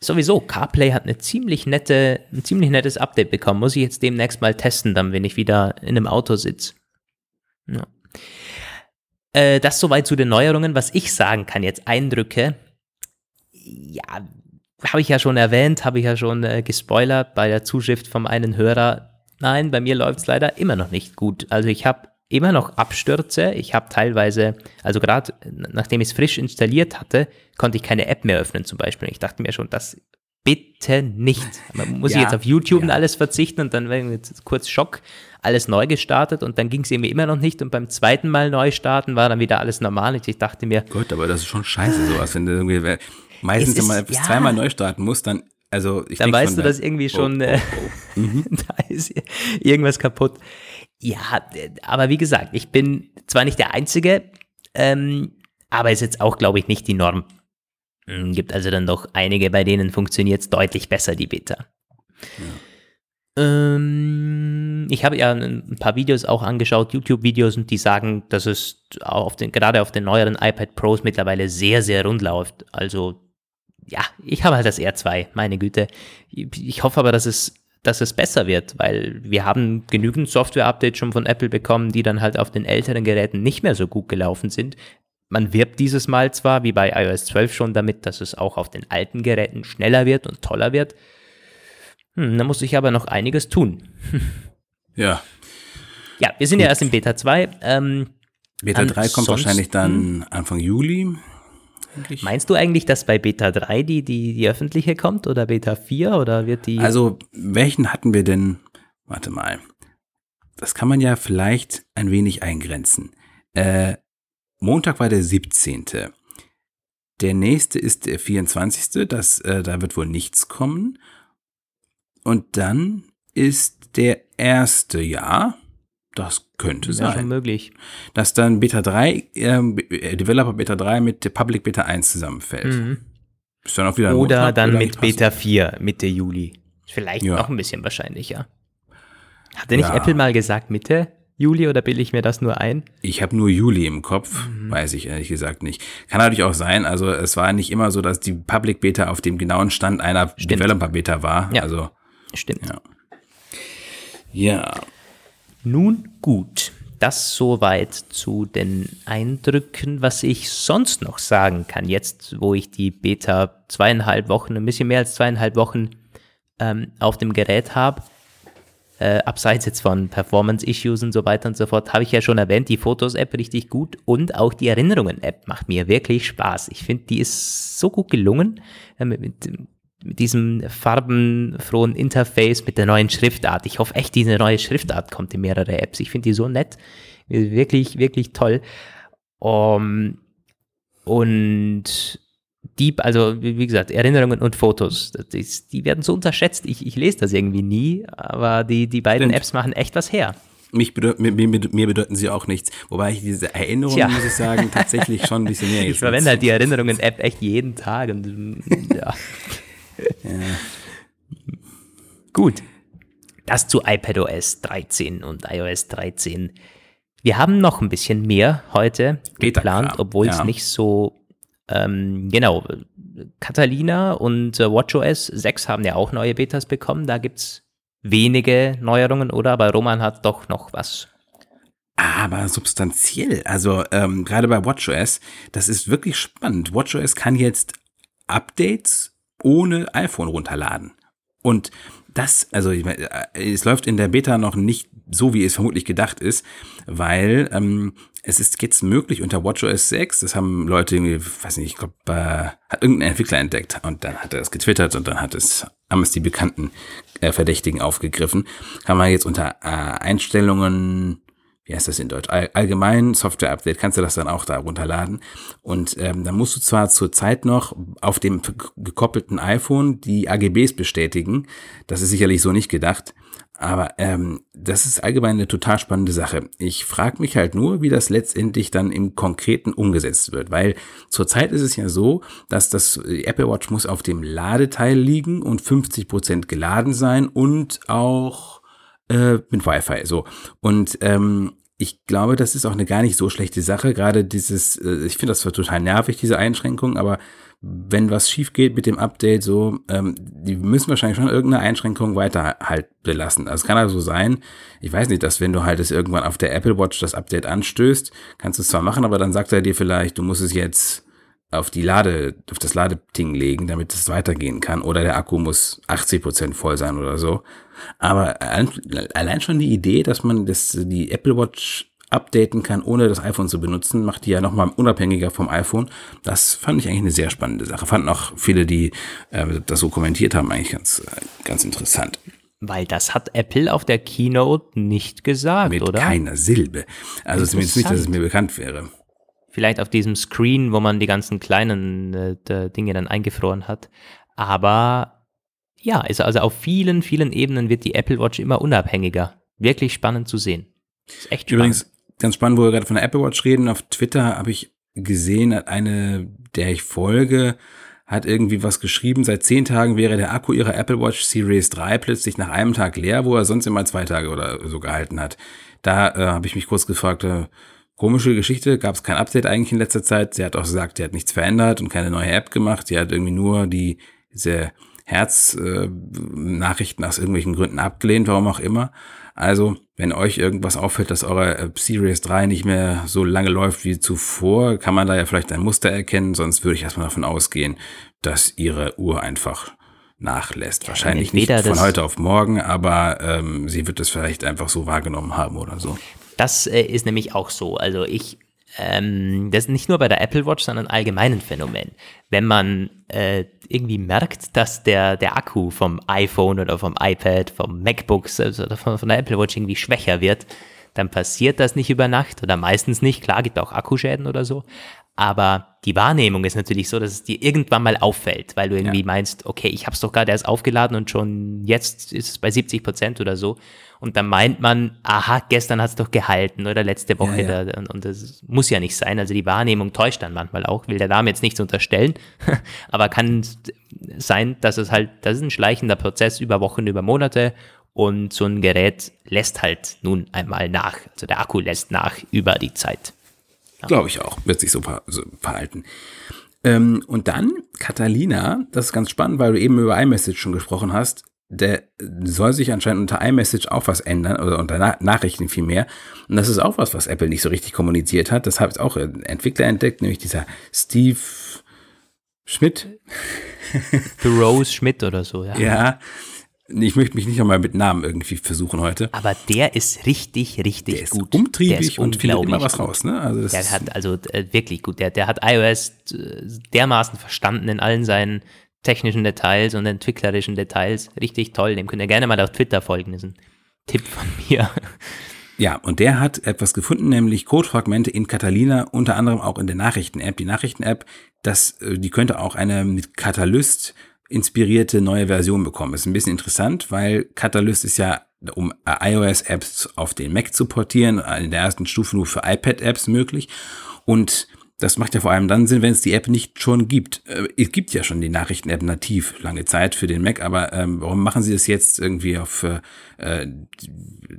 Speaker 1: Sowieso, CarPlay hat eine ziemlich nette, ein ziemlich nettes Update bekommen. Muss ich jetzt demnächst mal testen, dann, wenn ich wieder in einem Auto sitze. Ja. Äh, das soweit zu den Neuerungen. Was ich sagen kann, jetzt Eindrücke. Ja, habe ich ja schon erwähnt, habe ich ja schon äh, gespoilert bei der Zuschrift vom einen Hörer. Nein, bei mir läuft es leider immer noch nicht gut. Also ich habe immer noch Abstürze. Ich habe teilweise, also gerade nachdem ich es frisch installiert hatte, konnte ich keine App mehr öffnen zum Beispiel. Ich dachte mir schon, das bitte nicht. Man muss ja, jetzt auf YouTube ja. und alles verzichten und dann wäre jetzt kurz Schock, alles neu gestartet und dann ging es irgendwie immer noch nicht und beim zweiten Mal neu starten war dann wieder alles normal. Und ich dachte mir.
Speaker 3: Gott, aber das ist schon scheiße sowas, wenn du irgendwie meistens, wenn man ja, zweimal neu starten muss, dann also ich
Speaker 1: dann weißt du, dass irgendwie schon oh, oh, oh. Mhm. [LAUGHS] da ist irgendwas kaputt. Ja, aber wie gesagt, ich bin zwar nicht der Einzige, ähm, aber ist jetzt auch, glaube ich, nicht die Norm. Hm, gibt also dann doch einige, bei denen funktioniert es deutlich besser, die Beta. Ja. Ähm, ich habe ja ein paar Videos auch angeschaut, YouTube-Videos, und die sagen, dass es auf den, gerade auf den neueren iPad Pros mittlerweile sehr, sehr rund läuft. Also, ja, ich habe halt das R2, meine Güte. Ich hoffe aber, dass es dass es besser wird, weil wir haben genügend Software-Updates schon von Apple bekommen, die dann halt auf den älteren Geräten nicht mehr so gut gelaufen sind. Man wirbt dieses Mal zwar, wie bei iOS 12 schon damit, dass es auch auf den alten Geräten schneller wird und toller wird. Hm, da muss ich aber noch einiges tun. [LAUGHS]
Speaker 3: ja.
Speaker 1: Ja, wir sind gut. ja erst in Beta 2. Ähm,
Speaker 3: Beta 3 kommt wahrscheinlich dann Anfang Juli
Speaker 1: eigentlich. Meinst du eigentlich, dass bei Beta 3 die, die, die öffentliche kommt oder Beta 4 oder wird die?
Speaker 3: Also, welchen hatten wir denn? Warte mal. Das kann man ja vielleicht ein wenig eingrenzen. Äh, Montag war der 17. Der nächste ist der 24. Das, äh, da wird wohl nichts kommen. Und dann ist der erste Jahr. Das könnte sein. Ja, schon
Speaker 1: möglich.
Speaker 3: Dass dann Beta 3, ähm, äh, Developer Beta 3 mit Public Beta 1 zusammenfällt. Mhm.
Speaker 1: Ist dann auch wieder Oder dann mit Beta 4, Mitte Juli. Vielleicht ja. noch ein bisschen wahrscheinlicher. Hatte nicht ja. Apple mal gesagt Mitte? Juli oder bilde ich mir das nur ein?
Speaker 3: Ich habe nur Juli im Kopf, mhm. weiß ich ehrlich gesagt nicht. Kann natürlich auch sein, also es war nicht immer so, dass die Public Beta auf dem genauen Stand einer Stimmt. Developer Beta war.
Speaker 1: Ja.
Speaker 3: Also
Speaker 1: Stimmt.
Speaker 3: Ja. ja.
Speaker 1: Nun gut, das soweit zu den Eindrücken, was ich sonst noch sagen kann, jetzt wo ich die Beta zweieinhalb Wochen, ein bisschen mehr als zweieinhalb Wochen ähm, auf dem Gerät habe. Äh, abseits jetzt von Performance-Issues und so weiter und so fort, habe ich ja schon erwähnt, die Fotos-App richtig gut und auch die Erinnerungen-App macht mir wirklich Spaß. Ich finde, die ist so gut gelungen. Äh, mit, mit, diesem farbenfrohen Interface, mit der neuen Schriftart. Ich hoffe echt, diese neue Schriftart kommt in mehrere Apps. Ich finde die so nett. Wirklich, wirklich toll. Um, und die, also wie gesagt, Erinnerungen und Fotos, ist, die werden so unterschätzt. Ich, ich lese das irgendwie nie, aber die, die beiden Apps machen echt was her.
Speaker 3: Mich bedeut, mir, mir, mir, bedeuten sie auch nichts. Wobei ich diese Erinnerungen, Tja. muss ich sagen, tatsächlich schon ein bisschen [LAUGHS] mehr
Speaker 1: Ich verwende halt die Erinnerungen-App echt jeden Tag und ja. [LAUGHS] Gut. Das zu iPadOS 13 und iOS 13. Wir haben noch ein bisschen mehr heute geplant, obwohl es nicht so ähm, genau. Catalina und äh, WatchOS 6 haben ja auch neue Betas bekommen. Da gibt es wenige Neuerungen, oder? Aber Roman hat doch noch was.
Speaker 3: Aber substanziell. Also ähm, gerade bei WatchOS, das ist wirklich spannend. WatchOS kann jetzt Updates ohne iPhone runterladen. Und das, also ich meine, äh, es läuft in der Beta noch nicht so, wie es vermutlich gedacht ist, weil ähm, es ist jetzt möglich unter WatchOS 6, das haben Leute irgendwie, weiß nicht, ich glaube, äh, hat irgendein Entwickler entdeckt und dann hat er es getwittert und dann hat es, haben es die bekannten äh, Verdächtigen aufgegriffen, kann man jetzt unter äh, Einstellungen wie heißt das in Deutsch? Allgemein Software Update kannst du das dann auch da runterladen. Und ähm, dann musst du zwar zur Zeit noch auf dem gekoppelten iPhone die AGBs bestätigen. Das ist sicherlich so nicht gedacht. Aber ähm, das ist allgemein eine total spannende Sache. Ich frage mich halt nur, wie das letztendlich dann im Konkreten umgesetzt wird, weil zurzeit ist es ja so, dass das Apple Watch muss auf dem Ladeteil liegen und 50 Prozent geladen sein und auch äh, mit Wi-Fi. So. Und ähm, ich glaube, das ist auch eine gar nicht so schlechte Sache. Gerade dieses, äh, ich finde das zwar total nervig, diese Einschränkung, aber wenn was schief geht mit dem Update, so, ähm, die müssen wahrscheinlich schon irgendeine Einschränkung weiter halt belassen. Also es kann also sein, ich weiß nicht, dass wenn du halt es irgendwann auf der Apple Watch das Update anstößt, kannst du es zwar machen, aber dann sagt er dir vielleicht, du musst es jetzt auf die Lade, auf das Ladeding legen, damit es weitergehen kann. Oder der Akku muss 80 Prozent voll sein oder so. Aber allein schon die Idee, dass man das, die Apple Watch updaten kann, ohne das iPhone zu benutzen, macht die ja nochmal unabhängiger vom iPhone. Das fand ich eigentlich eine sehr spannende Sache. Fanden auch viele, die äh, das so kommentiert haben, eigentlich ganz, ganz interessant.
Speaker 1: Weil das hat Apple auf der Keynote nicht gesagt,
Speaker 3: Mit
Speaker 1: oder?
Speaker 3: Mit keiner Silbe. Also zumindest nicht, dass es mir bekannt wäre.
Speaker 1: Vielleicht auf diesem Screen, wo man die ganzen kleinen äh, Dinge dann eingefroren hat. Aber ja, also, also auf vielen, vielen Ebenen wird die Apple Watch immer unabhängiger. Wirklich spannend zu sehen.
Speaker 3: Ist echt spannend. Übrigens, ganz spannend, wo wir gerade von der Apple Watch reden. Auf Twitter habe ich gesehen, eine, der ich folge, hat irgendwie was geschrieben. Seit zehn Tagen wäre der Akku ihrer Apple Watch Series 3 plötzlich nach einem Tag leer, wo er sonst immer zwei Tage oder so gehalten hat. Da äh, habe ich mich kurz gefragt, äh, Komische Geschichte, gab es kein Update eigentlich in letzter Zeit. Sie hat auch gesagt, sie hat nichts verändert und keine neue App gemacht. Sie hat irgendwie nur die diese Herz-Nachrichten äh, aus irgendwelchen Gründen abgelehnt, warum auch immer. Also, wenn euch irgendwas auffällt, dass eure äh, Series 3 nicht mehr so lange läuft wie zuvor, kann man da ja vielleicht ein Muster erkennen, sonst würde ich erstmal davon ausgehen, dass ihre Uhr einfach nachlässt. Ja, Wahrscheinlich nicht von heute auf morgen, aber ähm, sie wird es vielleicht einfach so wahrgenommen haben oder so.
Speaker 1: Das äh, ist nämlich auch so. Also ich, ähm, das ist nicht nur bei der Apple Watch, sondern allgemein ein Phänomen. Wenn man äh, irgendwie merkt, dass der, der Akku vom iPhone oder vom iPad, vom MacBook also von, von der Apple Watch irgendwie schwächer wird, dann passiert das nicht über Nacht oder meistens nicht. Klar, gibt auch Akkuschäden oder so. Aber die Wahrnehmung ist natürlich so, dass es dir irgendwann mal auffällt, weil du irgendwie ja. meinst, okay, ich habe es doch gerade erst aufgeladen und schon jetzt ist es bei 70 Prozent oder so. Und dann meint man, aha, gestern hat es doch gehalten oder letzte Woche. Ja, ja. Da, und, und, das muss ja nicht sein. Also die Wahrnehmung täuscht dann manchmal auch. Will der Dame jetzt nichts unterstellen, [LAUGHS] aber kann sein, dass es halt, das ist ein schleichender Prozess über Wochen, über Monate Und so ein Gerät lässt halt nun einmal nach. Also der Akku lässt nach über die Zeit.
Speaker 3: Ja. Glaube ich auch. Wird sich so, so verhalten. Ähm, und dann Catalina, das ist ganz spannend, weil du eben über iMessage schon gesprochen hast. Der soll sich anscheinend unter iMessage auch was ändern, oder unter Na Nachrichten vielmehr. Und das ist auch was, was Apple nicht so richtig kommuniziert hat. Das habe ich auch Entwickler entdeckt, nämlich dieser Steve Schmidt.
Speaker 1: Rose Schmidt oder so, ja.
Speaker 3: Ja, ich möchte mich nicht nochmal mit Namen irgendwie versuchen heute.
Speaker 1: Aber der ist richtig, richtig der ist gut.
Speaker 3: Umtriebig der ist und findet immer was gut. raus. Ne?
Speaker 1: Also der hat also äh, wirklich gut. Der, der hat iOS äh, dermaßen verstanden in allen seinen technischen Details und entwicklerischen Details. Richtig toll. Dem könnt ihr gerne mal auf Twitter folgen. Das ist ein Tipp von [LAUGHS] mir.
Speaker 3: Ja, und der hat etwas gefunden, nämlich Codefragmente in Catalina, unter anderem auch in der Nachrichten-App. Die Nachrichten-App, das, äh, die könnte auch eine mit Catalyst inspirierte neue Version bekommen. Ist ein bisschen interessant, weil Catalyst ist ja, um iOS-Apps auf den Mac zu portieren, in der ersten Stufe nur für iPad-Apps möglich. Und das macht ja vor allem dann Sinn, wenn es die App nicht schon gibt. Äh, es gibt ja schon die Nachrichten-App nativ lange Zeit für den Mac, aber ähm, warum machen Sie das jetzt irgendwie auf, äh,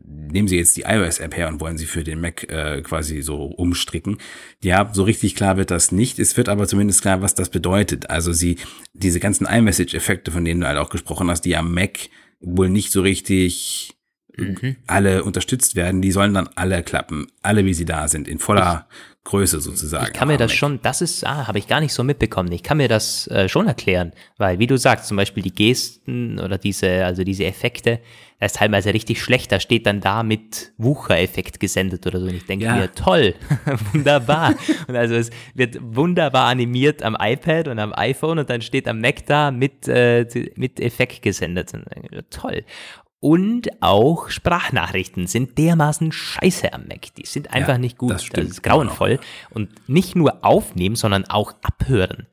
Speaker 3: nehmen Sie jetzt die iOS-App her und wollen sie für den Mac äh, quasi so umstricken? Ja, so richtig klar wird das nicht. Es wird aber zumindest klar, was das bedeutet. Also sie, diese ganzen iMessage-Effekte, von denen du halt auch gesprochen hast, die am Mac wohl nicht so richtig mhm. alle unterstützt werden, die sollen dann alle klappen, alle wie sie da sind, in voller Größe sozusagen.
Speaker 1: Ich kann mir das schon, das ist, ah, habe ich gar nicht so mitbekommen. Ich kann mir das äh, schon erklären, weil wie du sagst, zum Beispiel die Gesten oder diese, also diese Effekte, das ist teilweise richtig schlecht. Da steht dann da mit Wuchereffekt gesendet oder so. Und ich denke ja. mir, toll, [LAUGHS] wunderbar. und also es wird wunderbar animiert am iPad und am iPhone und dann steht am Mac da mit, äh, mit Effekt gesendet. Toll. Und auch Sprachnachrichten sind dermaßen scheiße am Mac. Die sind einfach ja, nicht gut. Das, das ist grauenvoll. Und nicht nur aufnehmen, sondern auch abhören.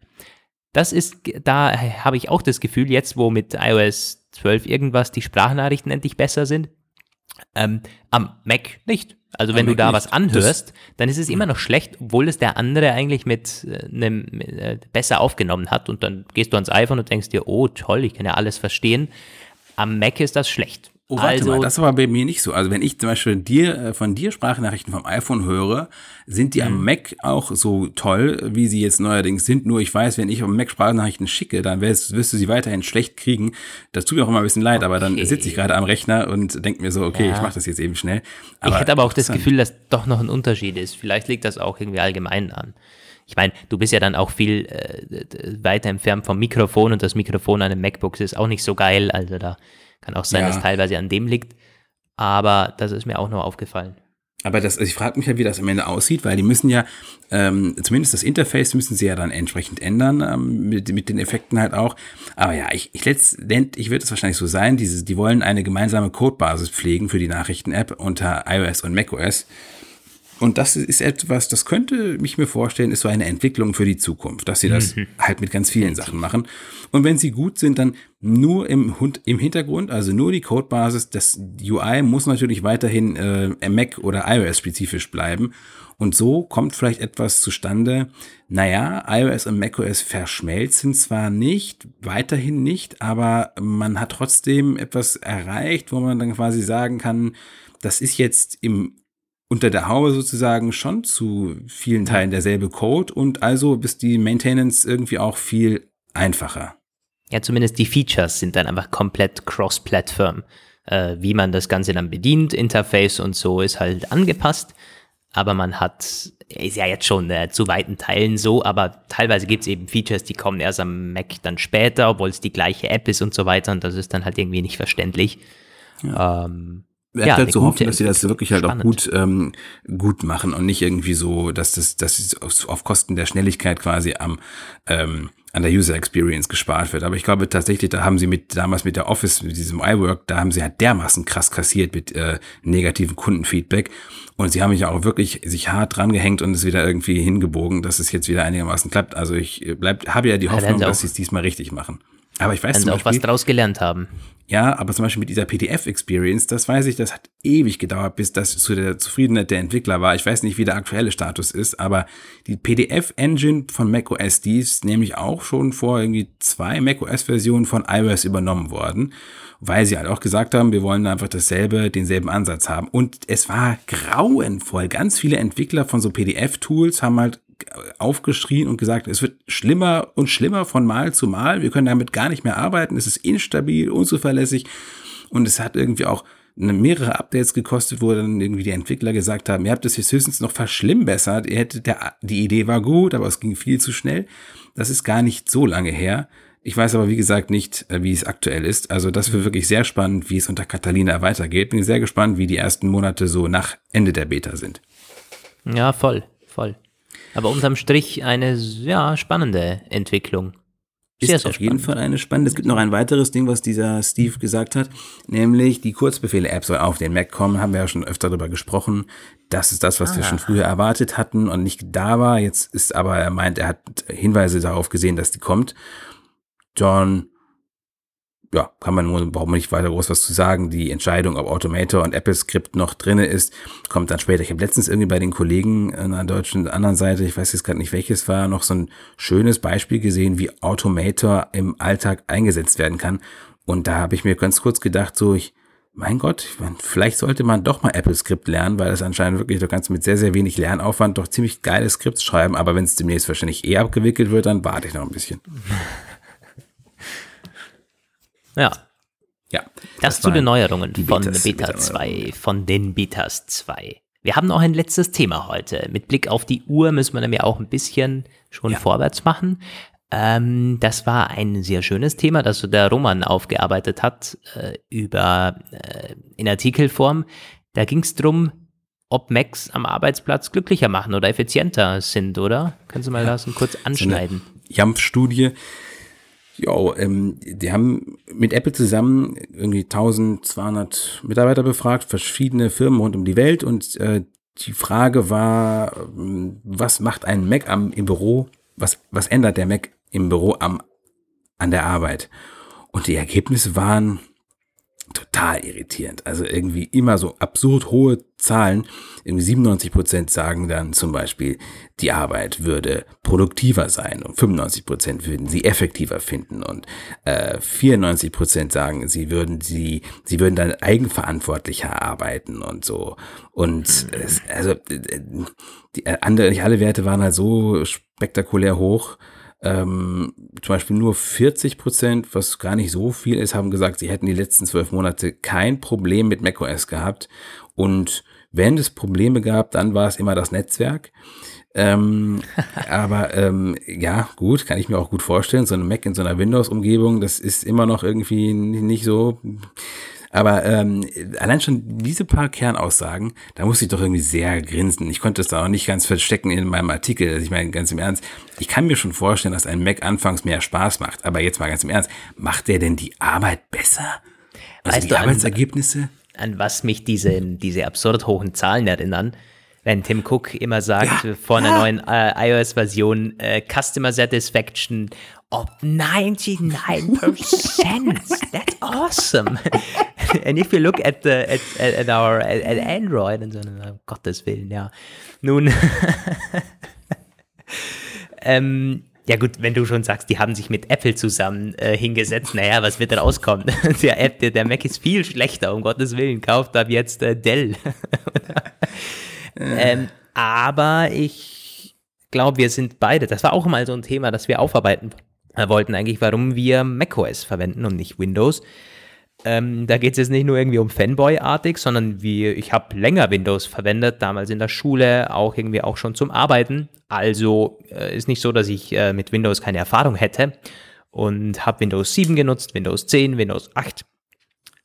Speaker 1: Das ist, da habe ich auch das Gefühl, jetzt wo mit iOS 12 irgendwas die Sprachnachrichten endlich besser sind, ähm, am Mac nicht. Also wenn du da was anhörst, das, dann ist es immer noch schlecht, obwohl es der andere eigentlich mit einem äh, äh, besser aufgenommen hat. Und dann gehst du ans iPhone und denkst dir, oh toll, ich kann ja alles verstehen. Am Mac ist das schlecht.
Speaker 3: Oh, warte also, mal, das war bei mir nicht so. Also wenn ich zum Beispiel dir, äh, von dir Sprachnachrichten vom iPhone höre, sind die am mhm. Mac auch so toll, wie sie jetzt neuerdings sind. Nur ich weiß, wenn ich am Mac Sprachnachrichten schicke, dann wirst, wirst du sie weiterhin schlecht kriegen. Das tut mir auch immer ein bisschen leid, okay. aber dann sitze ich gerade am Rechner und denke mir so, okay, ja. ich mache das jetzt eben schnell.
Speaker 1: Aber ich hätte aber auch das Gefühl, dass doch noch ein Unterschied ist. Vielleicht liegt das auch irgendwie allgemein an. Ich meine, du bist ja dann auch viel äh, weiter entfernt vom Mikrofon und das Mikrofon an einem MacBook ist auch nicht so geil. Also da kann auch sein, ja. dass teilweise an dem liegt. Aber das ist mir auch noch aufgefallen.
Speaker 3: Aber das, also ich frage mich ja, wie das am Ende aussieht, weil die müssen ja, ähm, zumindest das Interface müssen sie ja dann entsprechend ändern, ähm, mit, mit den Effekten halt auch. Aber ja, ich, ich letztendlich wird es wahrscheinlich so sein, diese, die wollen eine gemeinsame Codebasis pflegen für die Nachrichten-App unter iOS und macOS. Und das ist etwas, das könnte mich mir vorstellen, ist so eine Entwicklung für die Zukunft, dass sie das mhm. halt mit ganz vielen Sachen machen. Und wenn sie gut sind, dann nur im, im Hintergrund, also nur die Codebasis. Das UI muss natürlich weiterhin äh, Mac oder iOS spezifisch bleiben. Und so kommt vielleicht etwas zustande. Naja, iOS und macOS verschmelzen zwar nicht, weiterhin nicht, aber man hat trotzdem etwas erreicht, wo man dann quasi sagen kann, das ist jetzt im unter der Haube sozusagen schon zu vielen Teilen derselbe Code und also ist die Maintenance irgendwie auch viel einfacher.
Speaker 1: Ja, zumindest die Features sind dann einfach komplett cross-Plattform. Äh, wie man das Ganze dann bedient, Interface und so ist halt angepasst. Aber man hat, ist ja jetzt schon äh, zu weiten Teilen so, aber teilweise gibt es eben Features, die kommen erst am Mac dann später, obwohl es die gleiche App ist und so weiter. Und das ist dann halt irgendwie nicht verständlich. Ja. Ähm,
Speaker 3: Bleibt ja, halt zu hoffen, dass sie das wirklich halt spannend. auch gut, ähm, gut machen und nicht irgendwie so, dass das, dass es auf, auf Kosten der Schnelligkeit quasi am, ähm, an der User Experience gespart wird. Aber ich glaube tatsächlich, da haben sie mit damals mit der Office, mit diesem iWork, da haben sie halt dermaßen krass kassiert mit äh, negativen Kundenfeedback. Und sie haben mich auch wirklich sich hart dran gehängt und es wieder irgendwie hingebogen, dass es jetzt wieder einigermaßen klappt. Also ich äh, bleib, habe ja die Hoffnung, ja, dass sie es diesmal richtig machen. Aber ich weiß
Speaker 1: Wenn
Speaker 3: zum
Speaker 1: sie auch was draus gelernt haben.
Speaker 3: Ja, aber zum Beispiel mit dieser PDF-Experience, das weiß ich, das hat ewig gedauert, bis das zu der Zufriedenheit der Entwickler war. Ich weiß nicht, wie der aktuelle Status ist, aber die PDF-Engine von macOS, die ist nämlich auch schon vor irgendwie zwei macOS-Versionen von iOS übernommen worden. weil sie halt auch gesagt haben, wir wollen einfach dasselbe, denselben Ansatz haben. Und es war grauenvoll. Ganz viele Entwickler von so PDF-Tools haben halt aufgeschrien und gesagt, es wird schlimmer und schlimmer von Mal zu Mal. Wir können damit gar nicht mehr arbeiten. Es ist instabil, unzuverlässig. Und es hat irgendwie auch mehrere Updates gekostet, wo dann irgendwie die Entwickler gesagt haben, ihr habt das jetzt höchstens noch verschlimmbessert. Ihr hättet der, die Idee war gut, aber es ging viel zu schnell. Das ist gar nicht so lange her. Ich weiß aber, wie gesagt, nicht, äh, wie es aktuell ist. Also das wird wirklich sehr spannend, wie es unter Catalina weitergeht. Bin sehr gespannt, wie die ersten Monate so nach Ende der Beta sind.
Speaker 1: Ja, voll, voll. Aber unterm Strich eine ja, spannende Entwicklung.
Speaker 3: Sehr, ist sehr auf jeden Fall eine spannende. Es gibt noch ein weiteres Ding, was dieser Steve gesagt hat, nämlich die Kurzbefehle-App soll auf den Mac kommen. Haben wir ja schon öfter darüber gesprochen. Das ist das, was ah. wir schon früher erwartet hatten und nicht da war. Jetzt ist aber, er meint, er hat Hinweise darauf gesehen, dass die kommt. John ja, kann man, braucht man nicht weiter groß was zu sagen. Die Entscheidung, ob Automator und Apple Script noch drinne ist, kommt dann später. Ich habe letztens irgendwie bei den Kollegen an der deutschen anderen Seite, ich weiß jetzt gerade nicht welches war, noch so ein schönes Beispiel gesehen, wie Automator im Alltag eingesetzt werden kann. Und da habe ich mir ganz kurz gedacht, so ich, mein Gott, vielleicht sollte man doch mal Apple Script lernen, weil das anscheinend wirklich, du kannst mit sehr, sehr wenig Lernaufwand doch ziemlich geile Skripts schreiben, aber wenn es demnächst wahrscheinlich eh abgewickelt wird, dann warte ich noch ein bisschen. [LAUGHS]
Speaker 1: Ja. Ja. Das, das zu den Neuerungen von Betas, Beta 2, von den Betas 2. Wir haben noch ein letztes Thema heute. Mit Blick auf die Uhr müssen wir nämlich auch ein bisschen schon ja. vorwärts machen. Ähm, das war ein sehr schönes Thema, das der Roman aufgearbeitet hat äh, über äh, in Artikelform. Da ging es darum, ob Macs am Arbeitsplatz glücklicher machen oder effizienter sind, oder? Kannst du mal ja. das kurz anschneiden?
Speaker 3: So JAMP-Studie ja, ähm, die haben mit Apple zusammen irgendwie 1200 Mitarbeiter befragt, verschiedene Firmen rund um die Welt und äh, die Frage war, ähm, was macht ein Mac am, im Büro, was, was ändert der Mac im Büro am, an der Arbeit? Und die Ergebnisse waren total irritierend. Also irgendwie immer so absurd hohe Zahlen. Irgendwie 97 Prozent sagen dann zum Beispiel, die Arbeit würde produktiver sein und 95 Prozent würden sie effektiver finden und äh, 94 Prozent sagen, sie würden sie, sie würden dann eigenverantwortlicher arbeiten und so. Und es, also die andere, nicht alle Werte waren halt so spektakulär hoch ähm, zum Beispiel nur 40 Prozent, was gar nicht so viel ist, haben gesagt, sie hätten die letzten zwölf Monate kein Problem mit macOS gehabt. Und wenn es Probleme gab, dann war es immer das Netzwerk. Ähm, [LAUGHS] aber ähm, ja, gut, kann ich mir auch gut vorstellen. So eine Mac in so einer Windows-Umgebung, das ist immer noch irgendwie nicht so aber ähm, allein schon diese paar Kernaussagen, da musste ich doch irgendwie sehr grinsen. Ich konnte es da auch nicht ganz verstecken in meinem Artikel. Also ich meine, ganz im Ernst, ich kann mir schon vorstellen, dass ein Mac anfangs mehr Spaß macht. Aber jetzt mal ganz im Ernst, macht der denn die Arbeit besser?
Speaker 1: Also weißt die du, Arbeitsergebnisse? An, an was mich diese, diese absurd hohen Zahlen erinnern? wenn Tim Cook immer sagt, ja, vor einer ja. neuen äh, iOS-Version, äh, Customer Satisfaction of 99%. [LAUGHS] That's awesome. [LAUGHS] and if you look at the at, at, at our at, at Android und so, um Gottes Willen, ja. Nun, [LAUGHS] ähm, ja gut, wenn du schon sagst, die haben sich mit Apple zusammen äh, hingesetzt, naja, was wird da rauskommen? der, App, der, der Mac ist viel schlechter, um Gottes Willen, kauft ab jetzt äh, Dell. ähm, aber ich glaube, wir sind beide, das war auch mal so ein Thema, das wir aufarbeiten wollten eigentlich, warum wir macOS verwenden und nicht Windows. Ähm, da geht es jetzt nicht nur irgendwie um Fanboy-artig, sondern wie ich habe länger Windows verwendet, damals in der Schule, auch irgendwie auch schon zum Arbeiten. Also äh, ist nicht so, dass ich äh, mit Windows keine Erfahrung hätte und habe Windows 7 genutzt, Windows 10, Windows 8,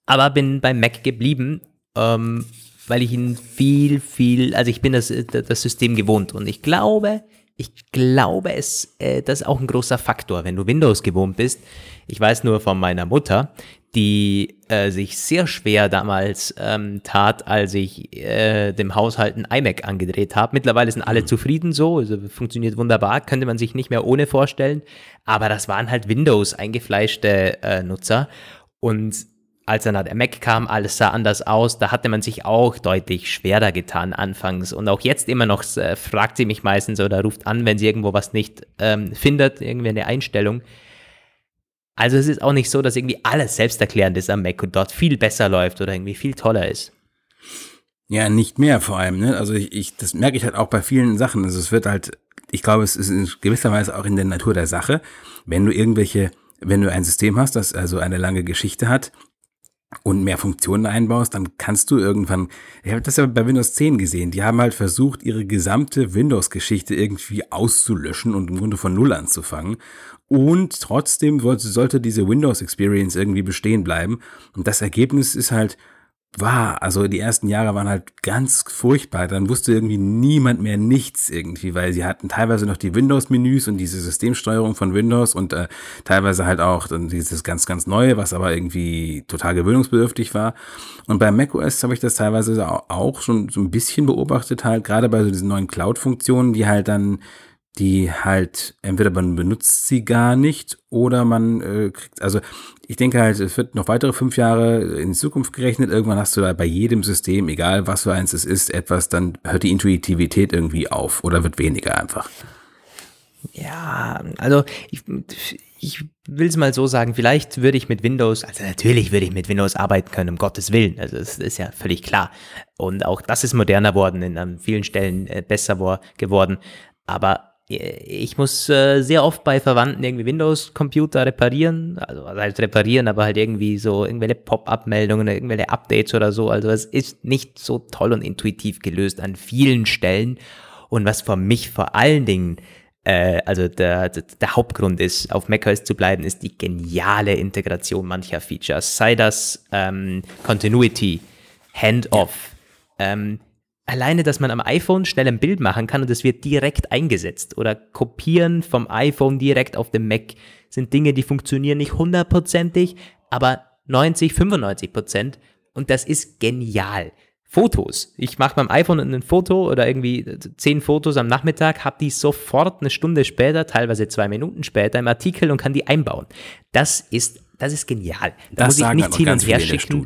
Speaker 1: aber bin beim Mac geblieben, ähm, weil ich ihn viel, viel, also ich bin das, das System gewohnt und ich glaube, ich glaube, es, äh, das ist auch ein großer Faktor, wenn du Windows gewohnt bist. Ich weiß nur von meiner Mutter, die äh, sich sehr schwer damals ähm, tat, als ich äh, dem Haushalt ein iMac angedreht habe. Mittlerweile sind alle mhm. zufrieden so, also funktioniert wunderbar, könnte man sich nicht mehr ohne vorstellen. Aber das waren halt Windows eingefleischte äh, Nutzer und als dann der Mac kam, alles sah anders aus. Da hatte man sich auch deutlich schwerer getan anfangs. Und auch jetzt immer noch äh, fragt sie mich meistens oder ruft an, wenn sie irgendwo was nicht ähm, findet, irgendwie eine Einstellung. Also es ist auch nicht so, dass irgendwie alles selbsterklärend ist am Mac und dort viel besser läuft oder irgendwie viel toller ist.
Speaker 3: Ja, nicht mehr vor allem. Ne? Also ich, ich, das merke ich halt auch bei vielen Sachen. Also es wird halt, ich glaube, es ist in gewisser Weise auch in der Natur der Sache, wenn du irgendwelche, wenn du ein System hast, das also eine lange Geschichte hat, und mehr Funktionen einbaust, dann kannst du irgendwann, ich habe das ja bei Windows 10 gesehen, die haben halt versucht, ihre gesamte Windows-Geschichte irgendwie auszulöschen und im Grunde von Null anzufangen. Und trotzdem sollte diese Windows-Experience irgendwie bestehen bleiben. Und das Ergebnis ist halt war, also die ersten Jahre waren halt ganz furchtbar. Dann wusste irgendwie niemand mehr nichts irgendwie, weil sie hatten teilweise noch die Windows-Menüs und diese Systemsteuerung von Windows und äh, teilweise halt auch dieses ganz, ganz neue, was aber irgendwie total gewöhnungsbedürftig war. Und bei macOS habe ich das teilweise auch schon so ein bisschen beobachtet, halt gerade bei so diesen neuen Cloud-Funktionen, die halt dann die halt entweder man benutzt sie gar nicht oder man äh, kriegt, also ich denke halt, es wird noch weitere fünf Jahre in Zukunft gerechnet. Irgendwann hast du da bei jedem System, egal was für eins es ist, etwas, dann hört die Intuitivität irgendwie auf oder wird weniger einfach.
Speaker 1: Ja, also ich, ich will es mal so sagen, vielleicht würde ich mit Windows, also natürlich würde ich mit Windows arbeiten können, um Gottes Willen, also das ist ja völlig klar. Und auch das ist moderner worden, in vielen Stellen äh, besser geworden. Aber ich muss äh, sehr oft bei Verwandten irgendwie Windows-Computer reparieren, also halt reparieren, aber halt irgendwie so irgendwelche Pop-up-Meldungen, irgendwelche Updates oder so. Also es ist nicht so toll und intuitiv gelöst an vielen Stellen. Und was für mich vor allen Dingen, äh, also der, der Hauptgrund ist, auf macOS zu bleiben, ist die geniale Integration mancher Features. Sei das ähm, Continuity, Handoff, ähm, alleine, dass man am iPhone schnell ein Bild machen kann und es wird direkt eingesetzt oder kopieren vom iPhone direkt auf dem Mac sind Dinge, die funktionieren nicht hundertprozentig, aber 90, 95 Prozent und das ist genial. Fotos. Ich mache beim iPhone ein Foto oder irgendwie zehn Fotos am Nachmittag, habe die sofort eine Stunde später, teilweise zwei Minuten später im Artikel und kann die einbauen. Das ist, das ist genial.
Speaker 3: Da das muss ich nichts hin und her schicken.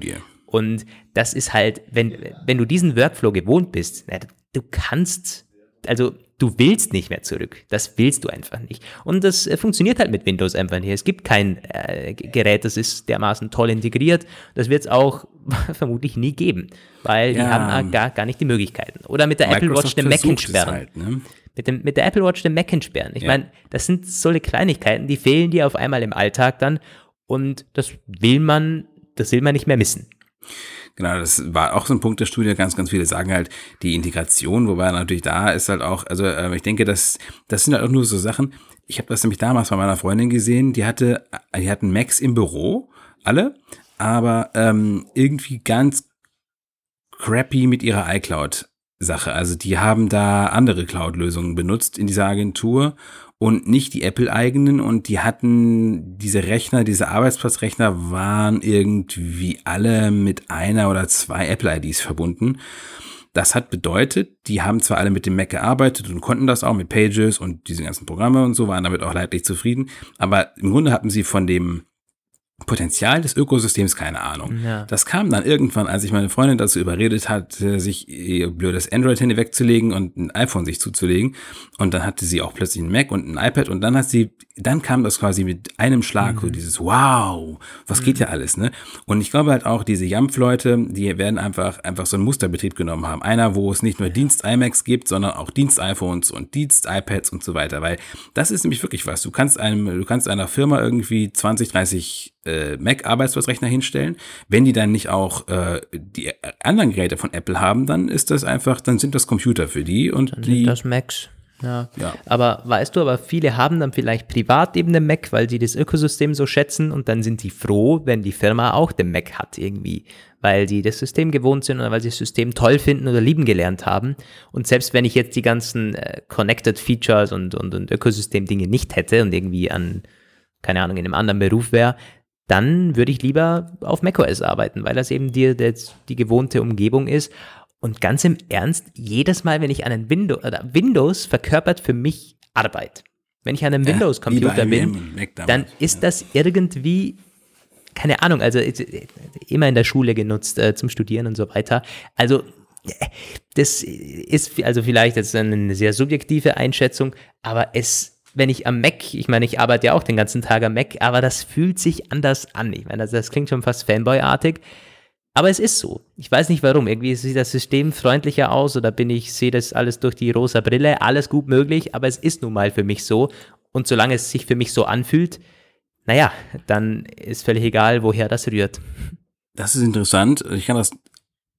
Speaker 1: Und das ist halt, wenn, wenn du diesen Workflow gewohnt bist, du kannst, also du willst nicht mehr zurück. Das willst du einfach nicht. Und das äh, funktioniert halt mit Windows einfach nicht. Es gibt kein äh, Gerät, das ist dermaßen toll integriert. Das wird es auch [LAUGHS] vermutlich nie geben, weil ja, die haben gar, gar nicht die Möglichkeiten. Oder mit der Microsoft Apple Watch den Mac entsperren. Halt, ne? mit, dem, mit der Apple Watch den Mac entsperren. Ich ja. meine, das sind solche Kleinigkeiten, die fehlen dir auf einmal im Alltag dann und das will man, das will man nicht mehr missen.
Speaker 3: Genau, das war auch so ein Punkt der Studie. Ganz, ganz viele sagen halt die Integration, wobei natürlich da ist halt auch, also äh, ich denke, das, das sind halt auch nur so Sachen. Ich habe das nämlich damals bei meiner Freundin gesehen. Die hatte, die hatten Macs im Büro, alle, aber ähm, irgendwie ganz crappy mit ihrer iCloud. Sache. Also die haben da andere Cloud-Lösungen benutzt in dieser Agentur und nicht die Apple-eigenen und die hatten diese Rechner, diese Arbeitsplatzrechner waren irgendwie alle mit einer oder zwei Apple-IDs verbunden. Das hat bedeutet, die haben zwar alle mit dem Mac gearbeitet und konnten das auch mit Pages und diese ganzen Programme und so, waren damit auch leidlich zufrieden, aber im Grunde hatten sie von dem Potenzial des Ökosystems keine Ahnung. Ja. Das kam dann irgendwann, als ich meine Freundin dazu überredet hatte, sich ihr blödes Android-Handy wegzulegen und ein iPhone sich zuzulegen. Und dann hatte sie auch plötzlich ein Mac und ein iPad und dann hat sie, dann kam das quasi mit einem Schlag, mhm. so dieses Wow, was mhm. geht ja alles, ne? Und ich glaube halt auch, diese Jamf-Leute, die werden einfach, einfach so einen Musterbetrieb genommen haben. Einer, wo es nicht nur Dienst-iMacs gibt, sondern auch Dienst-iPhones und Dienst-iPads und so weiter, weil das ist nämlich wirklich was. Du kannst einem, du kannst einer Firma irgendwie 20, 30 äh, Mac-Arbeitsplatzrechner hinstellen. Wenn die dann nicht auch äh, die anderen Geräte von Apple haben, dann ist das einfach, dann sind das Computer für die und
Speaker 1: dann
Speaker 3: die. Sind
Speaker 1: das Macs. Ja. ja. Aber weißt du, aber viele haben dann vielleicht privat eben den Mac, weil sie das Ökosystem so schätzen und dann sind sie froh, wenn die Firma auch den Mac hat irgendwie, weil sie das System gewohnt sind oder weil sie das System toll finden oder lieben gelernt haben. Und selbst wenn ich jetzt die ganzen äh, Connected Features und, und, und Ökosystem-Dinge nicht hätte und irgendwie an, keine Ahnung, in einem anderen Beruf wäre, dann würde ich lieber auf macOS arbeiten, weil das eben die, die, die gewohnte Umgebung ist. Und ganz im Ernst, jedes Mal, wenn ich an einen Windows, oder Windows verkörpert für mich Arbeit. Wenn ich an einem ja, Windows-Computer bin, dann ist das irgendwie, keine Ahnung, also immer in der Schule genutzt äh, zum Studieren und so weiter. Also das ist also vielleicht jetzt eine sehr subjektive Einschätzung, aber es wenn ich am Mac, ich meine, ich arbeite ja auch den ganzen Tag am Mac, aber das fühlt sich anders an. Ich meine, das, das klingt schon fast Fanboy-artig. Aber es ist so. Ich weiß nicht warum. Irgendwie sieht das System freundlicher aus oder bin ich, sehe das alles durch die rosa Brille. Alles gut möglich, aber es ist nun mal für mich so. Und solange es sich für mich so anfühlt, naja, dann ist völlig egal, woher das rührt.
Speaker 3: Das ist interessant. Ich kann das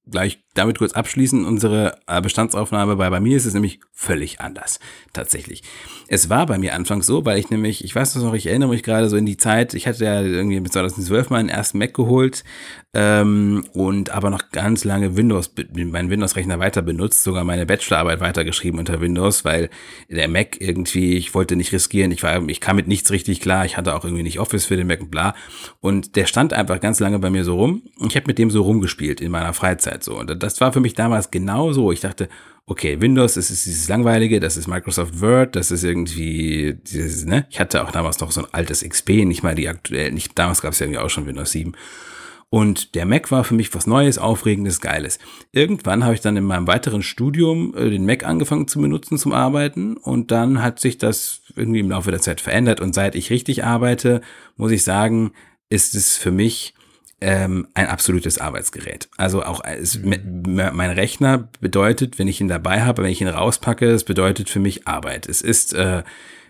Speaker 3: gleich damit kurz abschließen. Unsere äh, Bestandsaufnahme bei, bei mir ist es nämlich völlig anders. Tatsächlich. Es war bei mir anfangs so, weil ich nämlich, ich weiß noch, ich erinnere mich gerade so in die Zeit, ich hatte ja irgendwie mit 2012 meinen ersten Mac geholt ähm, und aber noch ganz lange Windows, meinen Windows-Rechner weiter benutzt, sogar meine Bachelorarbeit weitergeschrieben unter Windows, weil der Mac irgendwie, ich wollte nicht riskieren, ich war, ich kam mit nichts richtig klar, ich hatte auch irgendwie nicht Office für den Mac und bla. Und der stand einfach ganz lange bei mir so rum und ich habe mit dem so rumgespielt in meiner Freizeit so. Und das war für mich damals genau so. Ich dachte, okay, Windows, das ist dieses langweilige, das ist Microsoft Word, das ist irgendwie dieses, ne? Ich hatte auch damals noch so ein altes XP, nicht mal die aktuell, nicht, damals gab es ja irgendwie auch schon Windows 7. Und der Mac war für mich was Neues, Aufregendes, Geiles. Irgendwann habe ich dann in meinem weiteren Studium äh, den Mac angefangen zu benutzen zum Arbeiten und dann hat sich das irgendwie im Laufe der Zeit verändert und seit ich richtig arbeite, muss ich sagen, ist es für mich ähm, ein absolutes Arbeitsgerät. Also auch es, mein Rechner bedeutet, wenn ich ihn dabei habe, wenn ich ihn rauspacke, es bedeutet für mich Arbeit. Es ist, äh,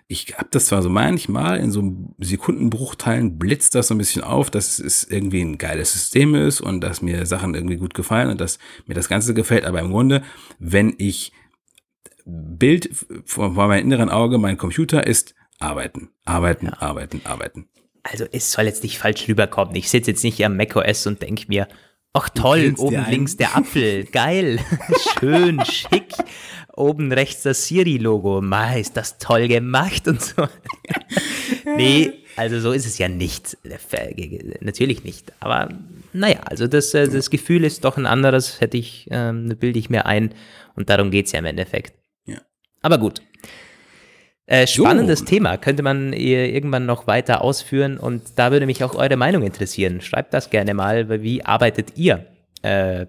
Speaker 3: ich habe das zwar so manchmal in so Sekundenbruchteilen blitzt das so ein bisschen auf, dass es irgendwie ein geiles System ist und dass mir Sachen irgendwie gut gefallen und dass mir das Ganze gefällt, aber im Grunde, wenn ich Bild vor, vor meinem inneren Auge, mein Computer ist arbeiten, arbeiten, ja. arbeiten, arbeiten
Speaker 1: also es soll jetzt nicht falsch rüberkommen. Ich sitze jetzt nicht am macOS und denke mir, ach toll, oben links der [LAUGHS] Apfel, geil, [LAUGHS] schön, schick. Oben rechts das Siri-Logo, ma, ist das toll gemacht und so. [LAUGHS] nee, also so ist es ja nicht. Natürlich nicht. Aber naja, also das, äh, das Gefühl ist doch ein anderes, hätte ich, ähm, bilde ich mir ein. Und darum geht es ja im Endeffekt. Ja. Aber gut, äh, spannendes jo. Thema, könnte man irgendwann noch weiter ausführen und da würde mich auch eure Meinung interessieren. Schreibt das gerne mal, wie arbeitet ihr äh,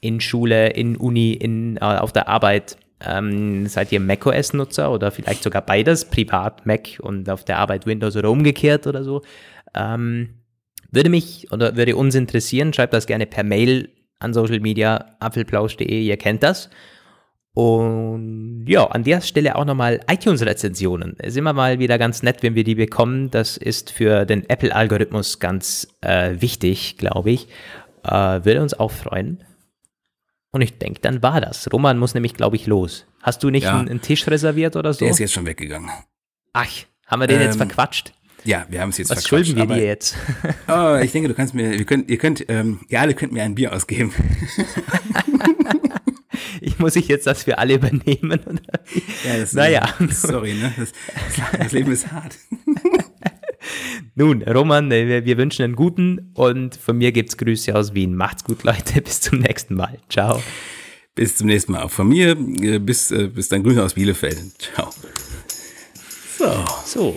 Speaker 1: in Schule, in Uni, in, äh, auf der Arbeit? Ähm, seid ihr macOS-Nutzer oder vielleicht sogar beides, privat Mac und auf der Arbeit Windows oder umgekehrt oder so? Ähm, würde mich oder würde uns interessieren, schreibt das gerne per Mail an Social Media, apfelplausch.de, ihr kennt das. Und ja, an der Stelle auch nochmal iTunes-Rezensionen. Es ist immer mal wieder ganz nett, wenn wir die bekommen. Das ist für den Apple-Algorithmus ganz äh, wichtig, glaube ich. Äh, würde uns auch freuen. Und ich denke, dann war das. Roman muss nämlich, glaube ich, los. Hast du nicht ja, einen, einen, Tisch reserviert oder so?
Speaker 3: Der ist jetzt schon weggegangen.
Speaker 1: Ach, haben wir den ähm, jetzt verquatscht?
Speaker 3: Ja, wir haben es jetzt
Speaker 1: Was verquatscht. Was schulden wir dir jetzt? [LAUGHS]
Speaker 3: oh, ich denke, du kannst mir, ihr könnt, ihr könnt, ähm, ihr alle könnt mir ein Bier ausgeben. [LAUGHS]
Speaker 1: ich muss ich jetzt das für alle übernehmen? Oder?
Speaker 3: Ja, das, naja. [LAUGHS] Sorry, ne? Das, das Leben ist hart. [LAUGHS]
Speaker 1: Nun, Roman, äh, wir wünschen einen guten und von mir gibt's Grüße aus Wien. Macht's gut, Leute. [LAUGHS] Bis zum nächsten Mal. Ciao.
Speaker 3: Bis zum nächsten Mal. Auch von mir äh, bis, äh, bis dann Grüße aus Bielefeld. Ciao.
Speaker 1: So. So.